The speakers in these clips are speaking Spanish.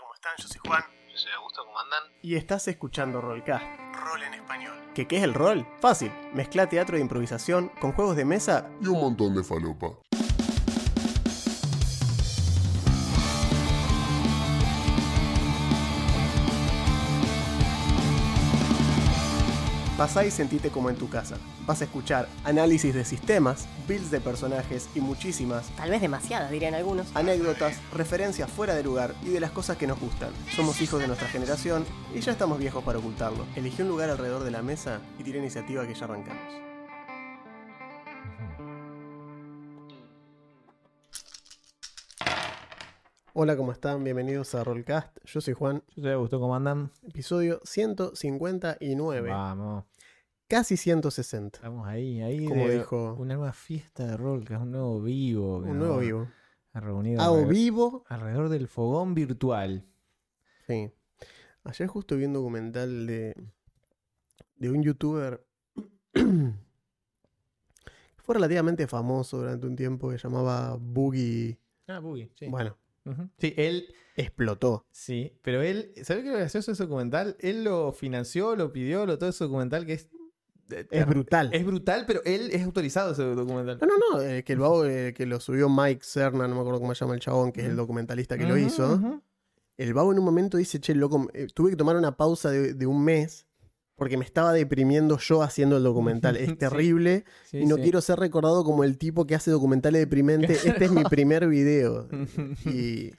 ¿cómo están? Yo soy Juan. Yo soy Augusto, ¿cómo andan? Y estás escuchando Rollcast, rol en español. ¿Qué, ¿Qué es el rol? Fácil, mezcla teatro de improvisación con juegos de mesa y un montón de falopa. Pasá y sentite como en tu casa. Vas a escuchar análisis de sistemas, builds de personajes y muchísimas Tal vez demasiadas, dirían algunos. anécdotas, referencias fuera de lugar y de las cosas que nos gustan. Somos hijos de nuestra generación y ya estamos viejos para ocultarlo. Elegí un lugar alrededor de la mesa y tira iniciativa que ya arrancamos. Hola, ¿cómo están? Bienvenidos a Rollcast. Yo soy Juan, Yo soy Augusto, ¿cómo andan? episodio 159, Vamos, casi 160. estamos ahí, ahí. Como de dijo- Una nueva fiesta de rol, que es un nuevo vivo. Un nuevo vivo. A reunir Hago alrededor, vivo. alrededor del fogón virtual. Sí. Ayer justo vi un documental de, de un youtuber que fue relativamente famoso durante un tiempo que llamaba Boogie. Ah, Boogie, sí. Bueno, Sí, él, explotó. sí, pero él, ¿sabes qué es lo gracioso de ese documental? Él lo financió, lo pidió, lo todo ese documental que es. Es brutal. Es brutal, pero él es autorizado ese documental. No, no, no, eh, que, el eh, que lo subió Mike Cerna, no me acuerdo cómo se llama el chabón, que es el documentalista que lo hizo. El vago en un momento dice, che, loco, eh, tuve que tomar una pausa de, de un mes porque me estaba deprimiendo yo haciendo el documental. Es terrible Sí, y no sí. quiero ser recordado como el tipo que hace documentales deprimentes. Este es mi primer video. Y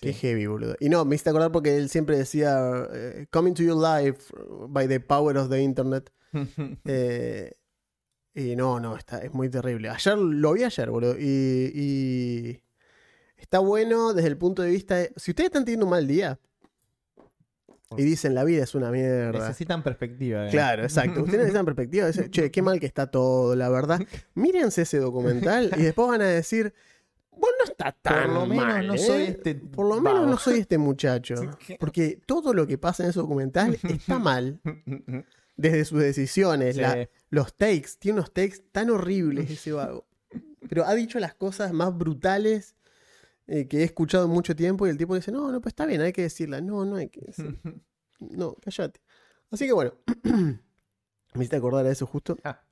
qué heavy, boludo. Y no, me hiciste acordar porque él siempre decía, eh, coming to your life by the power of the internet. Eh, y no, no, está, es muy terrible. Ayer lo vi ayer, boludo. Y, y está bueno desde el punto de vista de. Si ustedes están teniendo un mal día y dicen la vida es una mierda. Necesitan perspectiva. eh. Claro, exacto. Ustedes necesitan perspectiva. Dicen, che, qué mal que está todo, la verdad. Mírense ese documental y después van a decir, bueno, no está tan Por lo menos mal, no ¿eh? soy este Por lo menos vago". no soy este muchacho. Porque todo lo que pasa en ese documental está mal. Desde sus decisiones, Sí. la- los takes. Tiene unos takes tan horribles ese vago. Pero ha dicho las cosas más brutales eh, que he escuchado mucho tiempo y el tipo dice, no, no, pues está bien, hay que decirla. No, no hay que decirla. No, cállate. Así que bueno, me hiciste acordar a eso justo. Ah.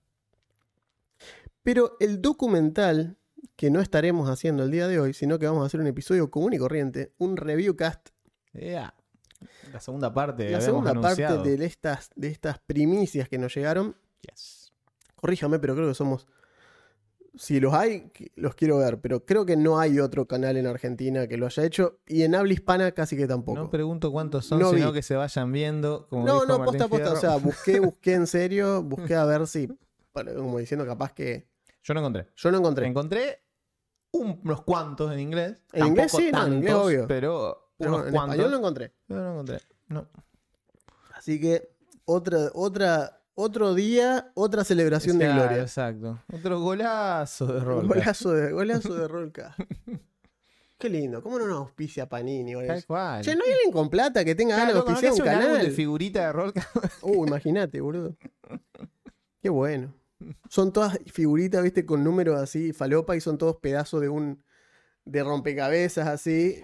Pero el documental que no estaremos haciendo el día de hoy, sino que vamos a hacer un episodio común y corriente, un review cast, Ea. La segunda parte. la habíamos segunda anunciado. parte de estas, de estas primicias que nos llegaron. Yes. Corríjame, pero creo que somos. Si los hay, los quiero ver, pero creo que no hay otro canal en Argentina que lo haya hecho y en habla hispana casi que tampoco. No pregunto cuántos son, No sino vi. que se vayan viendo. Como No, no, Martín posta, posta. O sea, busqué, busqué en serio, busqué a ver si, como diciendo capaz que... Yo no encontré. Yo no encontré. Encontré un- unos cuantos en inglés. En inglés sí, no, en inglés tantos, obvio. Pero unos en cuantos. español no encontré. Pero no encontré. No. Así que otra, otra, otro día, otra celebración de Claro, gloria. Exacto. Otro golazo de rol. Golazo de, golazo de Rolca. Qué lindo. ¿Cómo no nos auspicia Panini? Tal cual. Che, ¿no hay alguien con plata que tenga ganas Claro, de loco, ¿no auspiciar que un álbum de canal? figurita de rol. Uh, imagínate, boludo. Qué bueno. Son todas figuritas, viste, con números así, falopa, y son todos pedazos de un. de rompecabezas así.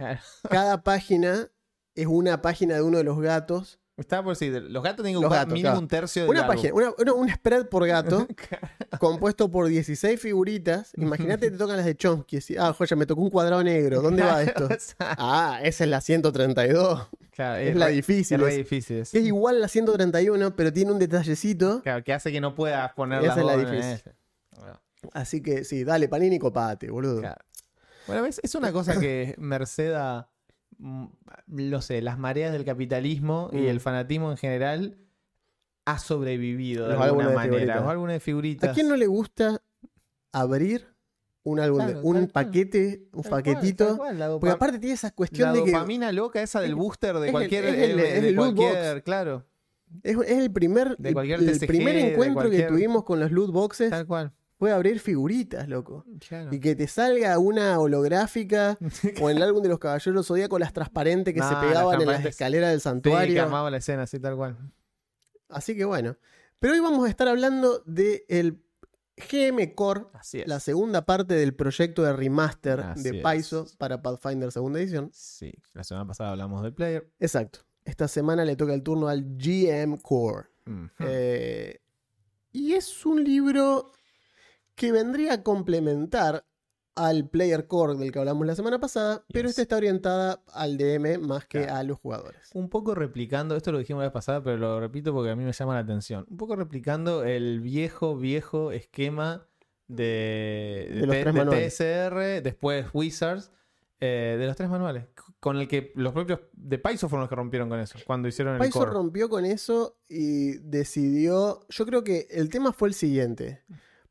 Cada página es una página de uno de los gatos. Estaba por decir, los gatos tienen que ocupar mínimo claro. un tercio del Una página, una- una- un spread por gato, compuesto por 16 figuritas. Imagínate te tocan las de Chomsky. Ah, joya, me tocó un cuadrado negro. ¿Dónde va esto? Ah, esa es la 132. Claro, Es la re- difícil. Es Es, difícil. es igual a la 131, pero tiene un detallecito. Claro, que hace que no puedas poner Esa es la difícil. Bueno, Así que sí, dale, panini copate, boludo. claro. Bueno, ¿ves? es una cosa que merced a, mm, no sé, las mareas del capitalismo y Mm. el fanatismo en general ha sobrevivido de Los alguna de manera. figuritas. Los de figuritas. ¿A quién no le gusta abrir un álbum, de- un tal paquete, un Tal paquetito? cual, la Porque aparte tiene esa la cuestión de que dopamina loca esa del booster es de el- cualquier. es el- eh, de el cualquier claro. es, es el primer, De cualquier el primer de encuentro cualquier- que tuvimos con los loot boxes Tal cual. Fue abrir figuritas, loco. Claro. Y que te salga una holográfica o en el álbum de los Caballeros Zodíaco las transparentes que se las pegaban en las escaleras del Sí, que santuario. armaba la escena así tal cual. Así que bueno. Pero hoy vamos a estar hablando de el GM Core, Así es. la segunda parte del proyecto de remaster Así de. Paizo para Pathfinder segunda edición. Sí, la semana pasada hablamos del player. Exacto. Esta semana le toca el turno al GM Core. Eh, y es un libro que vendría a complementar al Player Core del que hablamos la semana pasada, pero esta está orientada al DM más que Claro. a los jugadores. Un poco replicando, esto lo dijimos la vez pasada, pero lo repito porque a mí me llama la atención. Un poco replicando el viejo, viejo esquema de, De. TSR, después Wizards, eh, de los tres manuales. Con el que los propios de Paizo fueron los que rompieron con eso, cuando hicieron el Paizo core. rompió con eso y decidió. Yo creo que el tema fue el siguiente.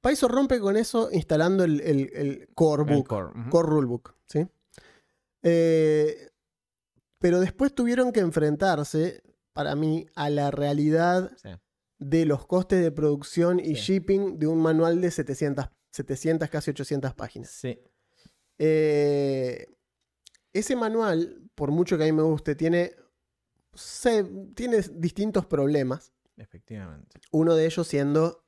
Paizo rompe con eso instalando el, el- el core El book, core rulebook, ¿sí? Eh, pero después tuvieron que enfrentarse, para mí, a la realidad Sí. de los costes de producción y Sí. shipping de un manual de 700, 700 casi 800 páginas. Sí. Eh, ese manual, por mucho que a mí me guste, tiene, se- tiene distintos problemas. Efectivamente. Uno de ellos siendo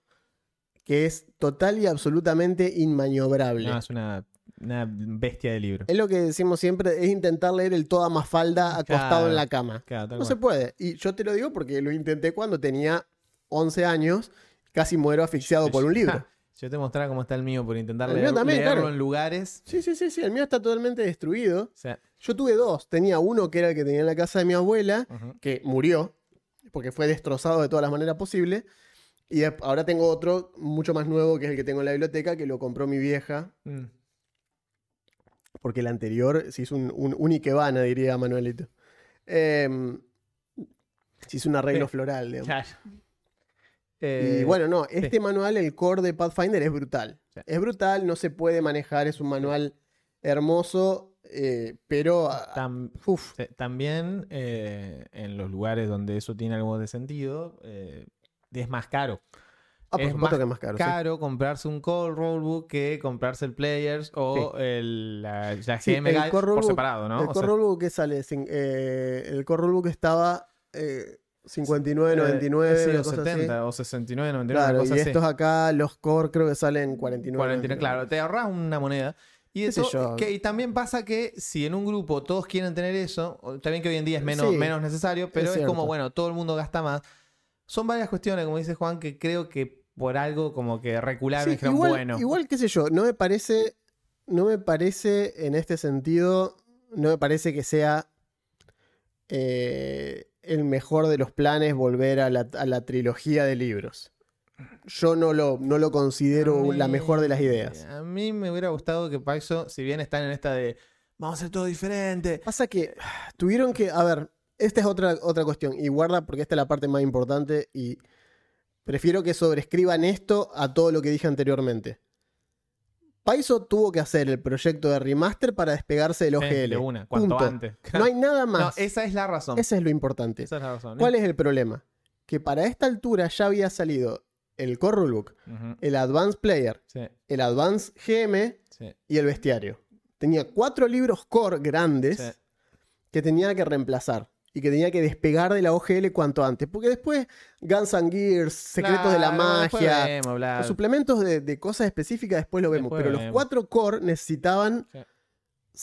que es total y absolutamente inmaniobrable. No, es una, una bestia de libro. Es lo que decimos siempre, es intentar leer el toda Mafalda acostado Claro. en la cama. Claro, No cual. se puede. Y yo te lo digo porque lo intenté cuando tenía 11 años, casi muero asfixiado por un libro. Yo te mostraba cómo está el mío por intentar El leer- también, leerlo claro. en lugares. Sí, sí, sí, sí, el mío está totalmente destruido. O sea, Yo tuve dos. Tenía uno que era el que tenía en la casa de mi abuela, que murió, porque fue destrozado de todas las maneras posibles. Y ahora tengo otro mucho más nuevo, que es el que tengo en la biblioteca, que lo compró mi vieja, Mm. porque el anterior se hizo un, un, un Ikebana, diría Manuelito. Em, se hizo un arreglo Sí. floral, digamos. Claro. Y Eh, bueno, no, este manual, el core de Pathfinder, es brutal. Sí. Es brutal, no se puede manejar, es un manual hermoso, eh, pero... ah, tam- uf, se- también eh, en los lugares donde eso tiene algo de sentido, eh, es más caro. ah, es más que es más caro. sí. Caro comprarse un Core Rollbook que comprarse el Players o el, la, la Sí, GM el por separado, ¿no? El O core sea, rulebook que sale, Cin- eh, el core rulebook estaba eh, 59.99, eh, sí, una o cosa 70 así. o 69, 99, Claro, y así. estos acá, los core creo que salen 49. 49, claro, te ahorras una moneda. Y eso, que, y también pasa que si en un grupo todos quieren tener eso, también que hoy en día es menos, Sí, menos necesario, pero es es, como, bueno, todo el mundo gasta más. Son varias cuestiones, como dice Juan, que creo que por algo como que recularon Sí, igual, bueno. igual, qué sé yo, no me parece, no me parece en este sentido, no me parece que sea eh, el mejor de los planes volver a la, a la trilogía de libros. Yo no lo, no lo considero mí- la mejor de las ideas. A mí me hubiera gustado que Paizo, si bien están en esta de vamos a hacer todo diferente. Pasa que tuvieron que, a ver, esta es otra, otra cuestión, y guarda porque esta es la parte más importante y prefiero que sobrescriban esto a todo lo que dije anteriormente. Paizo tuvo que hacer el proyecto de remaster para despegarse del Eh, OGL. de una, cuanto Punto. antes. No hay nada No, más. esa es la razón. Ese es lo importante. Esa es la razón. ¿Cuál es el problema? Que para esta altura ya había salido el Core Rulebook, el Advanced Player, Sí, el Advanced GM sí, y el Bestiario. Tenía cuatro libros core grandes sí. que tenía que reemplazar y que tenía que despegar de la OGL cuanto antes. Porque después Guns and Gears, Secretos de la Magia, vemos, los suplementos de, de cosas específicas después lo vemos. Después pero los cuatro core necesitaban Sí.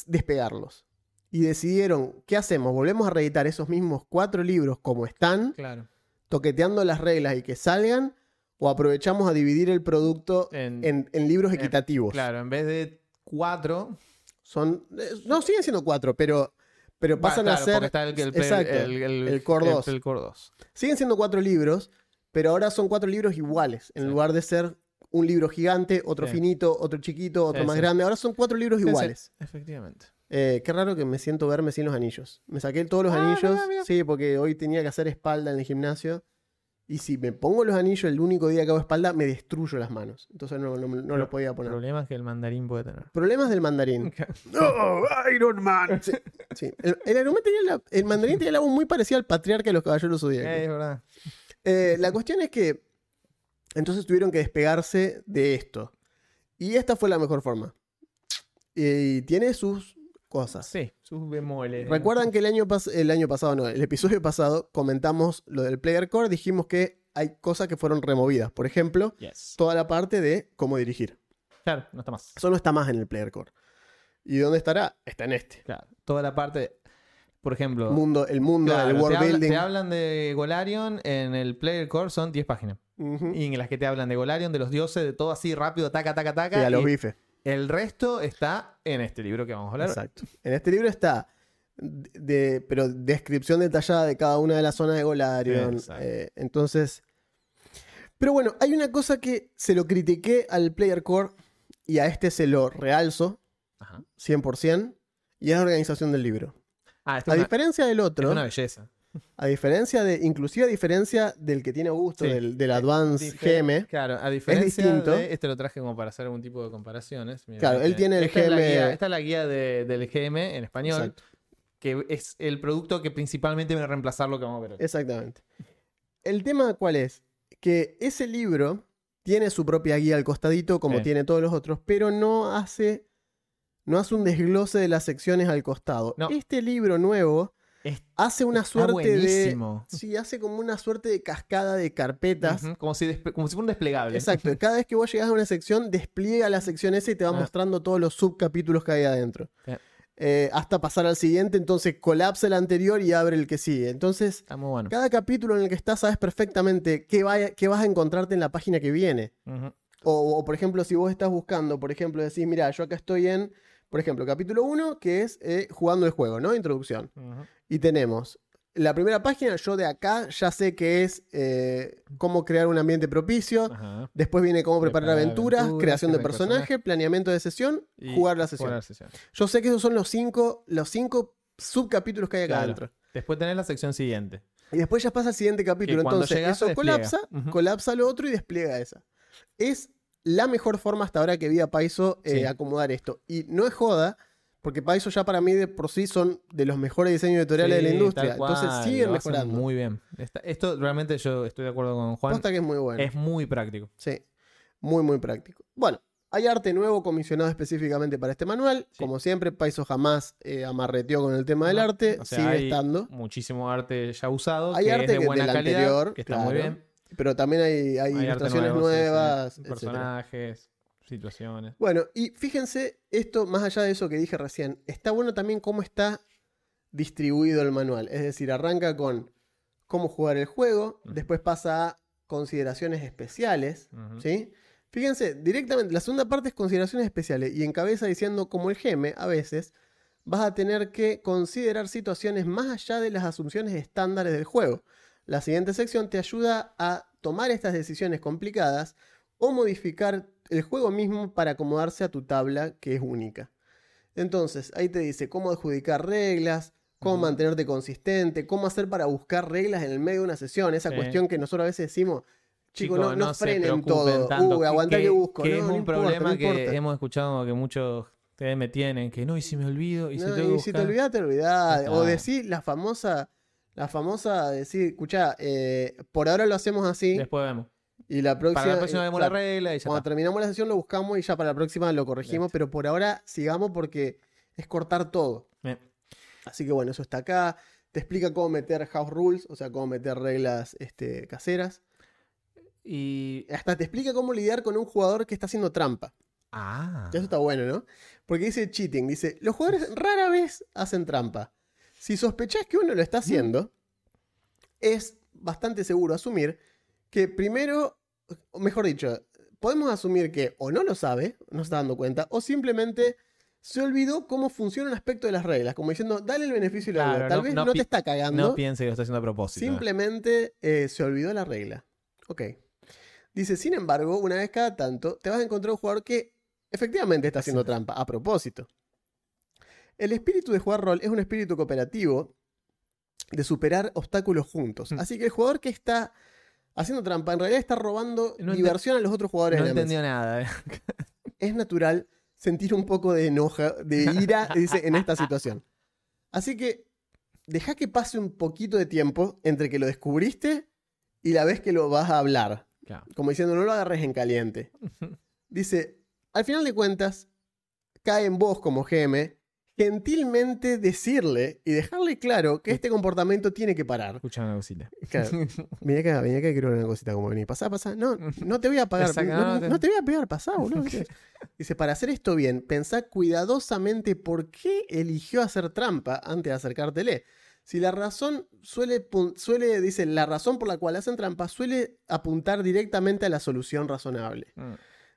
despegarlos. Y decidieron, ¿qué hacemos? ¿Volvemos a reeditar esos mismos cuatro libros como están, Claro. toqueteando las reglas y que salgan? ¿O aprovechamos a dividir el producto En- en, en libros en- equitativos? Claro, en vez de cuatro. Son, eh, no, siguen siendo cuatro, pero, pero pasan a claro, ser... está el, el, exacto, el, el- el Core el- 2. el Core 2. Siguen siendo cuatro libros, pero ahora son cuatro libros iguales. En Sí. lugar de ser un libro gigante, otro Sí. finito, otro chiquito, otro Sí, más grande. Ahora son cuatro libros iguales. efectivamente. Eh, qué raro que me siento verme sin los anillos. Me saqué todos los Ah, anillos. mira, mira. Sí, porque hoy tenía que hacer espalda en el gimnasio. Y si me pongo los anillos el único día que hago espalda, me destruyo las manos. Entonces no, no, no los podía poner. Problemas que el mandarín puede tener. Problemas del mandarín. ¡Oh, Iron Man! Sí, sí. El, el tenía la- el mandarín tenía la voz muy parecida al patriarca de los caballeros zodíacos. Eh, es verdad. Eh, la cuestión es que entonces tuvieron que despegarse de esto. Y esta fue la mejor forma. Y tiene sus cosas. Sí, sus bemoles. Recuerdan que el año, pas- el año pasado, no, el episodio pasado, comentamos lo del Player Core. Dijimos que hay cosas que fueron removidas. Por ejemplo, Yes. toda la parte de cómo dirigir. Claro, no está más. Eso no está más en el Player Core. ¿Y dónde estará? Está en este. Claro. Toda la parte. Por ejemplo. Mundo, el mundo, claro, el te, world habla- building. te hablan de Golarion en el Player Core son 10 páginas. Y en las que te hablan de Golarion, de los dioses, de todo así rápido, taca, taca, taca. a los y bifes. El resto está en este libro que vamos a hablar. Exacto. En este libro está, de, pero descripción detallada de cada una de las zonas de Golarion. Eh, entonces. Pero bueno, hay una cosa que se lo critiqué al Player Core y a este se lo realzo Ajá. 100%, y es la organización del libro. Ah, A es una, diferencia del es otro, una belleza. A diferencia de, inclusive a diferencia del que tiene Augusto, Sí. del, del Advance GM, Claro, a diferencia distinto. de. Este lo traje como para hacer algún tipo de comparaciones. Mira, Claro, él tiene el esta es GM guía- esta es la guía de- del GM en español, Exacto. que es el producto que principalmente viene a reemplazar lo que vamos a ver hoy. Exactamente. El tema cuál es? Que ese libro tiene su propia guía al costadito, como Sí. tiene todos los otros, pero no hace, no hace un desglose de las secciones al costado. No. Este libro nuevo Es- hace una suerte de. Sí, hace como una suerte de cascada de carpetas. Como, si como si fuera un desplegable. Exacto. Cada vez que vos llegás a una sección, despliega la sección esa y te va Ah. mostrando todos los subcapítulos que hay adentro. Eh, hasta pasar al siguiente, entonces colapsa el anterior y abre el que sigue. Entonces, bueno. cada capítulo en el que estás sabes perfectamente qué, vaya- qué vas a encontrarte en la página que viene. O, por ejemplo, si vos estás buscando, por ejemplo, decís, mira, yo acá estoy en, por ejemplo, capítulo 1, que es eh, jugando el juego, ¿no? Introducción. Y tenemos la primera página, yo de acá ya sé que es eh, cómo crear un ambiente propicio. Ajá. Después viene cómo preparar, Preparar aventuras, aventuras, creación de personaje, personaje. planeamiento de sesión, Y jugar la sesión. jugar la sesión. Yo sé que esos son los cinco, los cinco subcapítulos que hay acá Claro. adentro. Después tenés la sección siguiente. Y después ya pasa al siguiente capítulo. Entonces, llegas, eso colapsa, colapsa lo otro y despliega esa. Es la mejor forma hasta ahora que vi a Paizo eh, Sí. acomodar esto. Y no es joda, porque Paizo ya para mí de por sí son de los mejores diseños editoriales de la industria. cual, Entonces siguen mejorando. Muy bien. Esta- esto realmente yo estoy de acuerdo con Juan. Posta que es muy bueno. Es muy práctico. Sí, muy, muy práctico. Bueno, hay arte nuevo comisionado específicamente para este manual. Sí. Como siempre, Paizo jamás eh, amarreteó con el tema del No, arte. o sea, sigue hay estando. Muchísimo arte ya usado. Hay que arte es de que buena del calidad. anterior, que está muy bien. Pero también hay, hay Hay ilustraciones nuevo, sí, sí. nuevas. etcétera. Personajes, situaciones. Bueno, y fíjense, esto, más allá de eso que dije recién, está bueno también cómo está distribuido el manual. Es decir, arranca con cómo jugar el juego, después pasa a consideraciones especiales. ¿sí? Fíjense, directamente, la segunda parte es consideraciones especiales y encabeza diciendo, como el geme, a veces vas a tener que considerar situaciones más allá de las asunciones estándares del juego. La siguiente sección te ayuda a tomar estas decisiones complicadas o modificar el juego mismo para acomodarse a tu tabla que es única. Entonces, ahí te dice cómo adjudicar reglas, cómo mantenerte consistente, cómo hacer para buscar reglas en el medio de una sesión, esa Sí. cuestión que nosotros a veces decimos, chicos, no, no se frenen todo, tanto, uy, aguantá que, busco, que no, es no un importa, problema no que hemos escuchado que muchos TM tienen, que no, y si me olvido, y si No, que te olvidás, te olvidás. O decir la famosa, la famosa decir, escuchá, eh, por ahora lo hacemos así Después vemos. y la próxima, Para la próxima vemos la regla y ya cuando está. terminamos la sesión lo buscamos y ya para la próxima lo corregimos, pero por ahora sigamos porque es cortar todo. Bien. Así que bueno, eso está acá. Te explica cómo meter house rules, o sea, cómo meter reglas este, caseras. Y. Hasta te explica cómo lidiar con un jugador que está haciendo trampa. Ah. Eso está bueno, ¿no? Porque dice cheating, dice, los jugadores rara vez hacen trampa. Si sospechás que uno lo está haciendo, es bastante seguro asumir que primero, o mejor dicho, podemos asumir que o no lo sabe, no se está dando cuenta, o simplemente se olvidó cómo funciona un aspecto de las reglas, como diciendo, dale el beneficio de la Claro, duda. Tal no- vez no te está cagando, No piense que lo está haciendo a propósito. simplemente eh, se olvidó la regla. Ok. Dice, sin embargo, una vez cada tanto, te vas a encontrar un jugador que efectivamente está haciendo Sí. trampa, a propósito. El espíritu de jugar rol es un espíritu cooperativo de superar obstáculos juntos. Mm. Así que el jugador que está haciendo trampa en realidad está robando No diversión a los otros jugadores No entendió nada. eh. Es natural sentir un poco de enoja, de ira, dice, en esta situación. Así que deja que pase un poquito de tiempo entre que lo descubriste y la vez que lo vas a hablar. Claro. Como diciendo, no lo agarres en caliente. Dice, al final de cuentas, cae en vos como GM gentilmente decirle y dejarle claro que este comportamiento tiene que parar. Escucha una cosita. Claro. Vení acá, vení acá, quiero una cosita como venís. Pasá, pasá. No, no te voy a pagar. No, no te- voy a pegar, pasá, boludo. Dice, para hacer esto bien, pensá cuidadosamente por qué eligió hacer trampa antes de acercártele. Si la razón suele, suele, dice, la razón por la cual hacen trampa suele apuntar directamente a la solución razonable. Mm.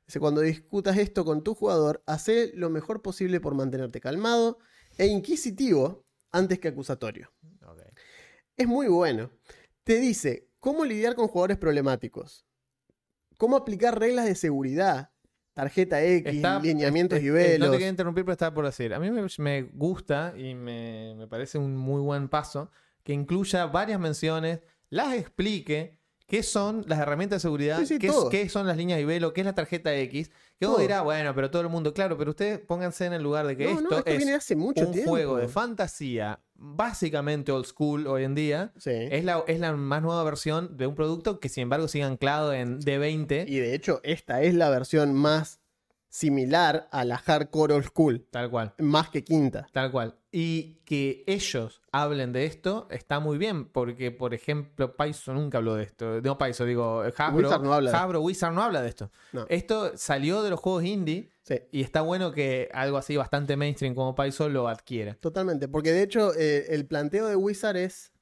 Dice, cuando discutas esto con tu jugador, hace lo mejor posible por mantenerte calmado e inquisitivo antes que acusatorio. Es muy bueno. Te dice cómo lidiar con jugadores problemáticos, cómo aplicar reglas de seguridad, tarjeta X, Está- lineamientos y velos. No te quiero interrumpir, pero estaba por decir. A mí me, me gusta y me, me parece un muy buen paso que incluya varias menciones, las explique, qué son las herramientas de seguridad, Sí, sí, qué, son las líneas de velo, qué es la tarjeta X. Que uno Todo. dirá, bueno, pero todo el mundo, claro, pero ustedes pónganse en el lugar de que No, esto, no, esto es viene hace mucho un tiempo. juego de fantasía básicamente old school hoy en día. Sí. Es la, es la más nueva versión de un producto que sin embargo sigue anclado en D20, Y de hecho, esta es la versión más similar a la hardcore old school, tal cual. más que quinta. Tal cual. Y que ellos hablen de esto está muy bien, porque, por ejemplo, Paizo nunca habló de esto. No Paizo, digo, Hasbro. Wizard no habla de- Hasbro, Wizard no habla de esto. No. Esto salió de los juegos indie Sí. y está bueno que algo así bastante mainstream como Paizo lo adquiera. Totalmente, porque de hecho eh, el planteo de Wizard es,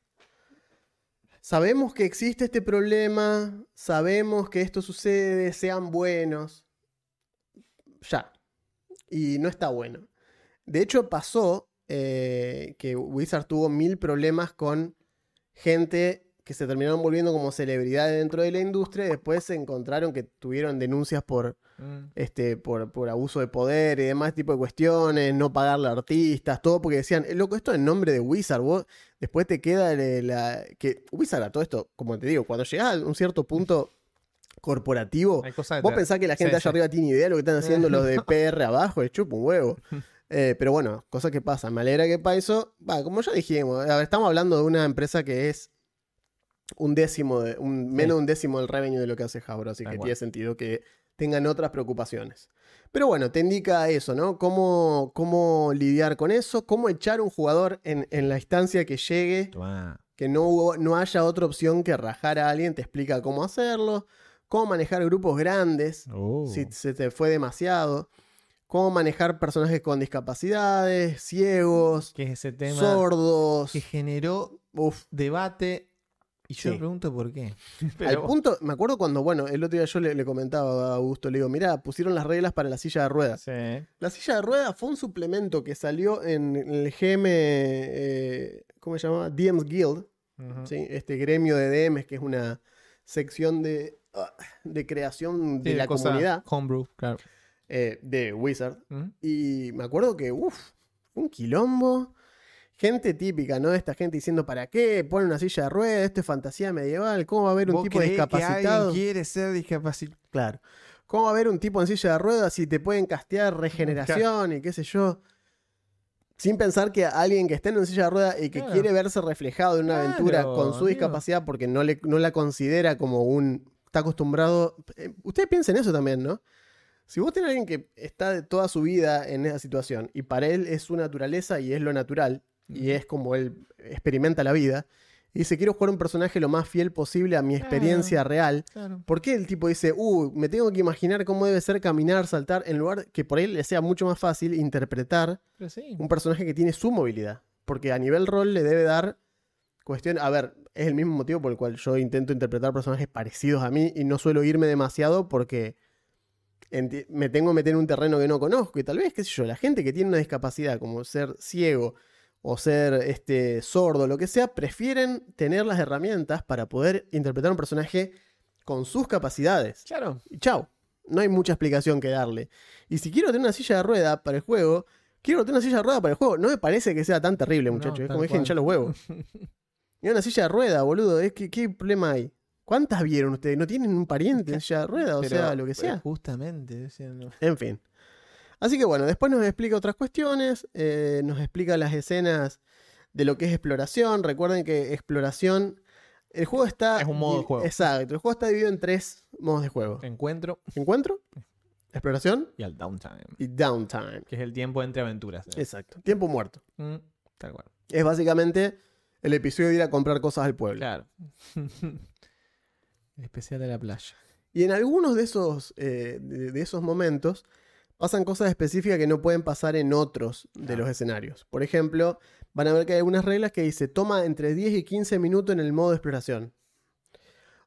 sabemos que existe este problema, sabemos que esto sucede, sean buenos, ya, y no está bueno. De hecho pasó eh, que Wizard tuvo mil problemas con gente que se terminaron volviendo como celebridades dentro de la industria y después se encontraron que tuvieron denuncias por Mm. este, por, por abuso de poder y demás tipo de cuestiones, no pagarle a artistas, todo porque decían, "Eh, loco, esto en nombre de Wizard, vos después te queda el- la... que Wizard a todo esto, como te digo, cuando llegás a un cierto punto corporativo, vos pensás que la gente Sí, allá sí. arriba tiene idea de lo que están haciendo los de PR abajo, es chupa un huevo. Eh, pero bueno, cosas que pasan. Me alegra que Paiso, va, como ya dijimos, a ver, estamos hablando de una empresa que es un décimo, de, un, menos de un décimo del revenue de lo que hace Hasbro, así que tiene sentido que tengan otras preocupaciones. Pero bueno, te indica eso, ¿no? Cómo, cómo lidiar con eso, cómo echar un jugador en, en la instancia que llegue, que no, hubo- no haya otra opción que rajar a alguien, te explica cómo hacerlo, cómo manejar grupos grandes, Oh. si se te fue demasiado, cómo manejar personajes con discapacidades, ciegos, Que es ese tema sordos. que generó Uf. debate. Y yo Sí. me pregunto por qué. Al punto, me acuerdo cuando, bueno, el otro día yo le, le comentaba a Augusto, le digo, mirá, pusieron las reglas para la silla de ruedas. Sí. La silla de ruedas fue un suplemento que salió en el GM, eh, ¿cómo se llama? DMs Guild. ¿sí? este gremio de DMs que es una sección de, de creación de Sí, la comunidad Homebrew, claro. eh, de Wizard. Y me acuerdo que, uff, un quilombo. Gente típica, ¿no? Esta gente diciendo, ¿para qué? Ponen una silla de ruedas, esto es fantasía medieval, ¿cómo va a haber un ¿Vos tipo que discapacitado? alguien quiere ser discapacitado? Claro. ¿Cómo va a haber un tipo en silla de ruedas si te pueden castear regeneración y qué sé yo? Sin pensar que alguien que esté en una silla de ruedas y que Claro. quiere verse reflejado en una Claro, aventura con su discapacidad porque no, le, no la considera como un... Está acostumbrado... eh, Ustedes piensen eso también, ¿no? Si vos tenés a alguien que está de toda su vida en esa situación y para él es su naturaleza y es lo natural y es como él experimenta la vida y dice quiero jugar un personaje lo más fiel posible a mi experiencia real, Claro. ¿por qué el tipo dice, uh, me tengo que imaginar cómo debe ser caminar, saltar, en lugar que por él le sea mucho más fácil interpretar sí. un personaje que tiene su movilidad? Porque a nivel rol le debe dar cuestión, a ver, es el mismo motivo por el cual yo intento interpretar personajes parecidos a mí y no suelo irme demasiado porque me tengo que meter en un terreno que no conozco y tal vez, qué sé yo, la gente que tiene una discapacidad como ser ciego o ser este sordo, lo que sea, prefieren tener las herramientas para poder interpretar un personaje con sus capacidades. Claro. Y chao. No hay mucha explicación que darle. Y si quiero tener una silla de rueda para el juego, quiero tener una silla de rueda para el juego. No me parece que sea tan terrible, No, muchachos. es como dije, hinchar los huevos. Y una silla de rueda, boludo. Es que, ¿Qué problema hay? ¿Cuántas vieron ustedes? ¿No tienen un pariente en silla de rueda? O Pero, sea, lo que eh, sea. Justamente. o sea, no- En fin. Así que bueno, después nos explica otras cuestiones, eh, nos explica las escenas de lo que es exploración. Recuerden que exploración, el juego está... Es un modo de juego. Exacto, el juego está dividido en tres modos de juego. Encuentro. ¿Encuentro? Exploración y al downtime, y downtime. que es el tiempo entre aventuras. Exacto. Tiempo muerto. Mm, tal cual. Es básicamente el episodio de ir a comprar cosas al pueblo. Claro. el especial de la playa. Y en algunos de esos, eh, de, esos momentos pasan cosas específicas que no pueden pasar en otros de Claro. los escenarios. Por ejemplo, van a ver que hay algunas reglas que dice toma entre 10 y 15 minutos en el modo de exploración.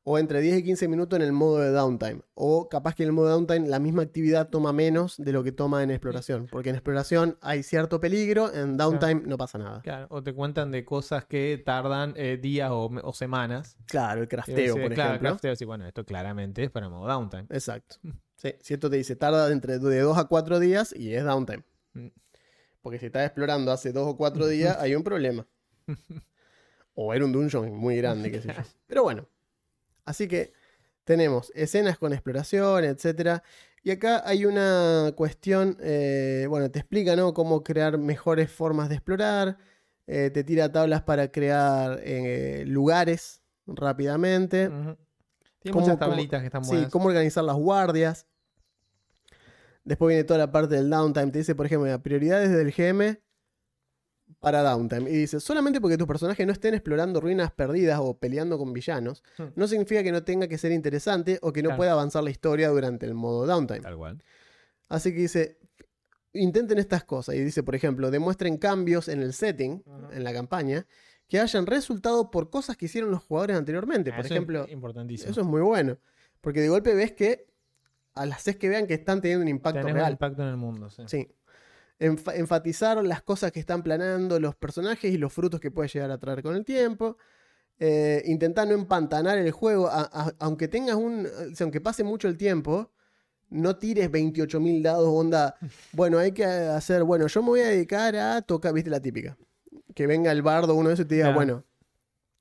O entre 10 y 15 minutos en el modo de downtime. O capaz que en el modo de downtime la misma actividad toma menos de lo que toma en exploración. Porque en exploración hay cierto peligro, en downtime no pasa nada. Claro. O te cuentan de cosas que tardan eh, días o, o semanas. Claro, el crafteo, por claro, ejemplo. crafteo, sí, bueno, esto claramente es para modo downtime. Exacto. Sí, si esto te dice tarda entre de 2 a 4 días y es downtime. Mm. Porque si estás explorando hace 2 o 4 días, hay un problema. O era un dungeon muy grande, qué sé yo. Pero bueno. Así que tenemos escenas con exploración, etcétera. Y acá hay una cuestión, eh, bueno, te explica, ¿no? Cómo crear mejores formas de explorar. eh, te tira tablas para crear eh, lugares rápidamente. Tiene ¿Cómo- muchas cómo- tablitas que están Sí, buenas. cómo organizar las guardias. Después viene toda la parte del downtime. Te dice, por ejemplo, prioridades del GM para downtime. Y dice, solamente porque tus personajes no estén explorando ruinas perdidas o peleando con villanos, Hmm. no significa que no tenga que ser interesante o que no Claro. pueda avanzar la historia durante el modo downtime. Tal cual. Así que dice, intenten estas cosas. Y dice, por ejemplo, demuestren cambios en el setting, en la campaña, que hayan resultado por cosas que hicieron los jugadores anteriormente. Por Eso es ejemplo, importantísimo. eso es muy bueno. Porque de golpe ves que al hacer que vean que están teniendo un impacto Tenés un real. impacto en el mundo, sí. Sí. Enfatizar las cosas que están planeando los personajes y los frutos que puede llegar a traer con el tiempo. Eh, intentar no empantanar el juego. a- a- aunque tengas un. o sea, aunque pase mucho el tiempo. No tires 28.000 dados, onda. Bueno, hay que hacer. Bueno, yo me voy a dedicar a tocar. ¿Viste la típica? Que venga el bardo, uno de esos, y te diga, Claro. bueno,